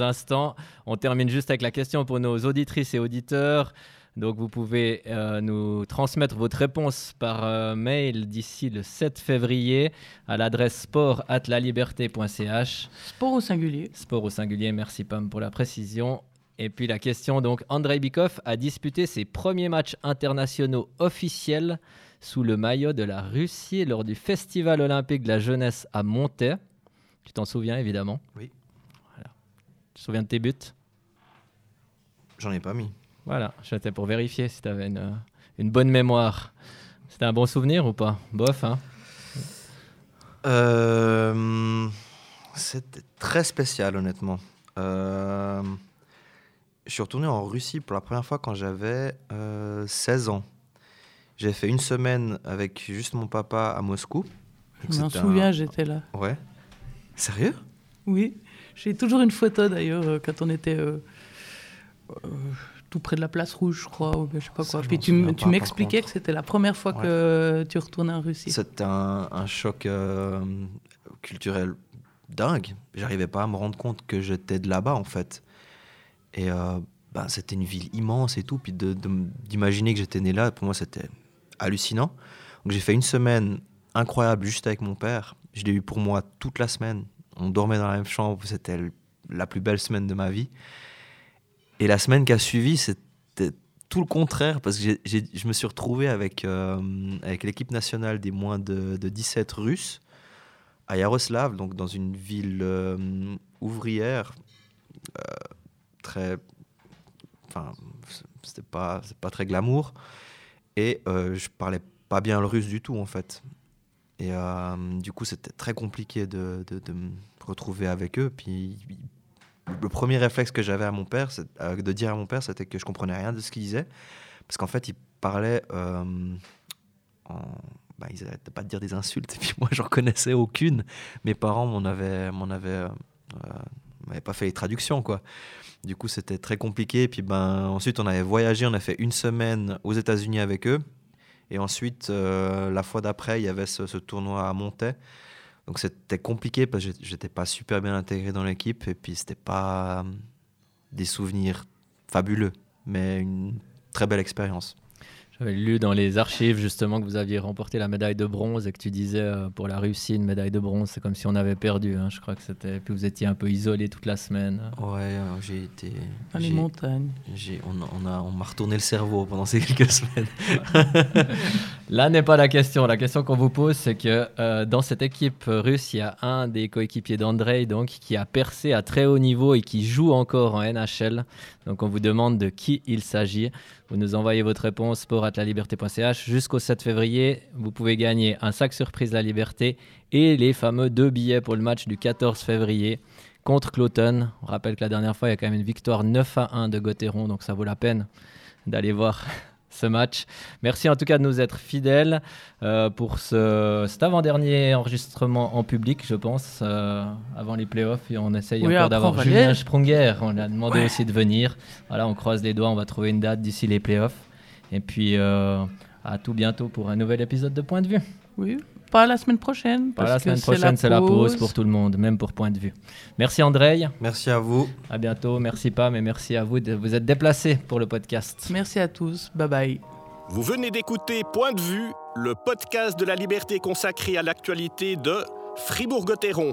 S1: instants. On termine juste avec la question pour nos auditrices et auditeurs. Donc vous pouvez euh, nous transmettre votre réponse par euh, mail d'ici le 7 février à l'adresse sport at
S3: Sport au singulier.
S1: Sport au singulier, merci Pam pour la précision. Et puis la question, donc Andrei Bikov a disputé ses premiers matchs internationaux officiels sous le maillot de la Russie lors du Festival olympique de la jeunesse à Montaix. Tu t'en souviens évidemment?
S2: Oui.
S1: Voilà. Tu te souviens de tes buts?
S2: J'en ai pas mis.
S1: Voilà, j'étais pour vérifier si tu avais une, une, bonne mémoire. C'était un bon souvenir ou pas? Bof, hein
S2: euh, C'était très spécial, honnêtement. Euh, je suis retourné en Russie pour la première fois quand j'avais 16 euh, ans. J'ai fait une semaine avec juste mon papa à Moscou.
S3: Je m'en souviens, j'étais là.
S2: Ouais. Sérieux?
S3: Oui. J'ai toujours une photo d'ailleurs quand on était tout près de la place rouge, je crois, ou je sais pas quoi. Puis tu, m'expliquais que c'était la première fois que tu retournais en Russie.
S2: C'était un, choc euh, culturel dingue. J'arrivais pas à me rendre compte que j'étais de là-bas, en fait. Et euh, ben, c'était une ville immense et tout. Puis d'imaginer que j'étais né là, pour moi, c'était hallucinant. Donc j'ai fait une semaine incroyable juste avec mon père. Je l'ai eu pour moi toute la semaine. On dormait dans la même chambre. C'était la plus belle semaine de ma vie. Et la semaine qui a suivi, c'était tout le contraire, parce que je me suis retrouvé avec, euh, avec l'équipe nationale des moins de, 17 Russes à Yaroslav, donc dans une ville euh, ouvrière, euh, très. Enfin, c'était pas, pas très glamour. Et je parlais pas bien le russe du tout, en fait. Et du coup, c'était très compliqué de, de, de, me retrouver avec eux. Puis le premier réflexe que j'avais à mon père, euh, de dire à mon père, c'était que je comprenais rien de ce qu'il disait, parce qu'en fait, il parlait euh, en, bah, ils n'arrêtaient pas de dire des insultes, et puis moi, je reconnaissais aucune. Mes parents m'en avaient, euh, m'avaient pas fait les traductions, quoi. Du coup, c'était très compliqué. Et puis, ben, ensuite, on avait voyagé, on a fait une semaine aux États-Unis avec eux. Et ensuite, la fois d'après, il y avait ce, ce tournoi à Montaix. Donc c'était compliqué parce que j'étais pas super bien intégré dans l'équipe et puis c'était pas euh, des souvenirs fabuleux, mais une très belle expérience.
S1: J'avais lu dans les archives justement que vous aviez remporté la médaille de bronze et que tu disais euh, pour la Russie une médaille de bronze, c'est comme si on avait perdu. Hein, je crois que c'était. Puis vous étiez un peu isolé toute la semaine.
S2: Ouais, euh, j'ai été.
S3: Dans les montagnes.
S2: On, on, a, on m'a retourné le cerveau pendant ces quelques semaines.
S1: Là n'est pas la question. La question qu'on vous pose, c'est que euh, dans cette équipe russe, il y a un des coéquipiers d'Andrei donc qui a percé à très haut niveau et qui joue encore en NHL. Donc on vous demande de qui il s'agit. Vous nous envoyez votre réponse pour liberté.ch jusqu'au 7 février. Vous pouvez gagner un sac surprise La Liberté et les fameux deux billets pour le match du 14 février contre Cloton. On rappelle que la dernière fois, il y a quand même une victoire 9 à 1 de Gauthieron, donc ça vaut la peine d'aller voir ce match. Merci en tout cas de nous être fidèles euh, pour ce, cet avant-dernier enregistrement en public, je pense, euh, avant les playoffs. Et on essaye encore d'avoir Julien Sprunger. On a demandé aussi de venir. Voilà, on croise les doigts, on va trouver une date d'ici les playoffs. Et puis, euh, à tout bientôt pour un nouvel épisode de Point de vue.
S3: Oui, pas la semaine prochaine.
S1: Pas
S3: parce
S1: la
S3: que
S1: semaine prochaine, c'est la pause pour tout le monde, même pour point de vue. Merci André,
S2: Merci à vous.
S1: à bientôt. Merci pas, mais merci à vous de vous être déplacés pour le podcast.
S3: Merci à tous. Bye bye.
S5: Vous venez d'écouter Point de vue, le podcast de la liberté consacré à l'actualité de Fribourg-Gotteron.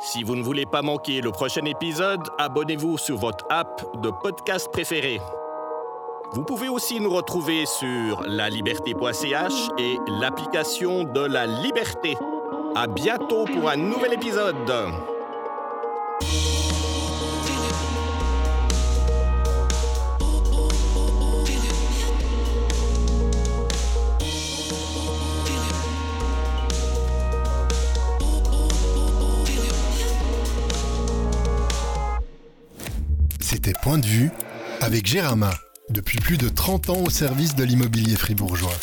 S5: Si vous ne voulez pas manquer le prochain épisode, abonnez-vous sur votre app de podcast préféré. Vous pouvez aussi nous retrouver sur laliberté.ch et l'application de la liberté. À bientôt pour un nouvel épisode.
S4: C'était Point de vue avec Gérama, depuis plus de 30 ans au service de l'immobilier fribourgeois.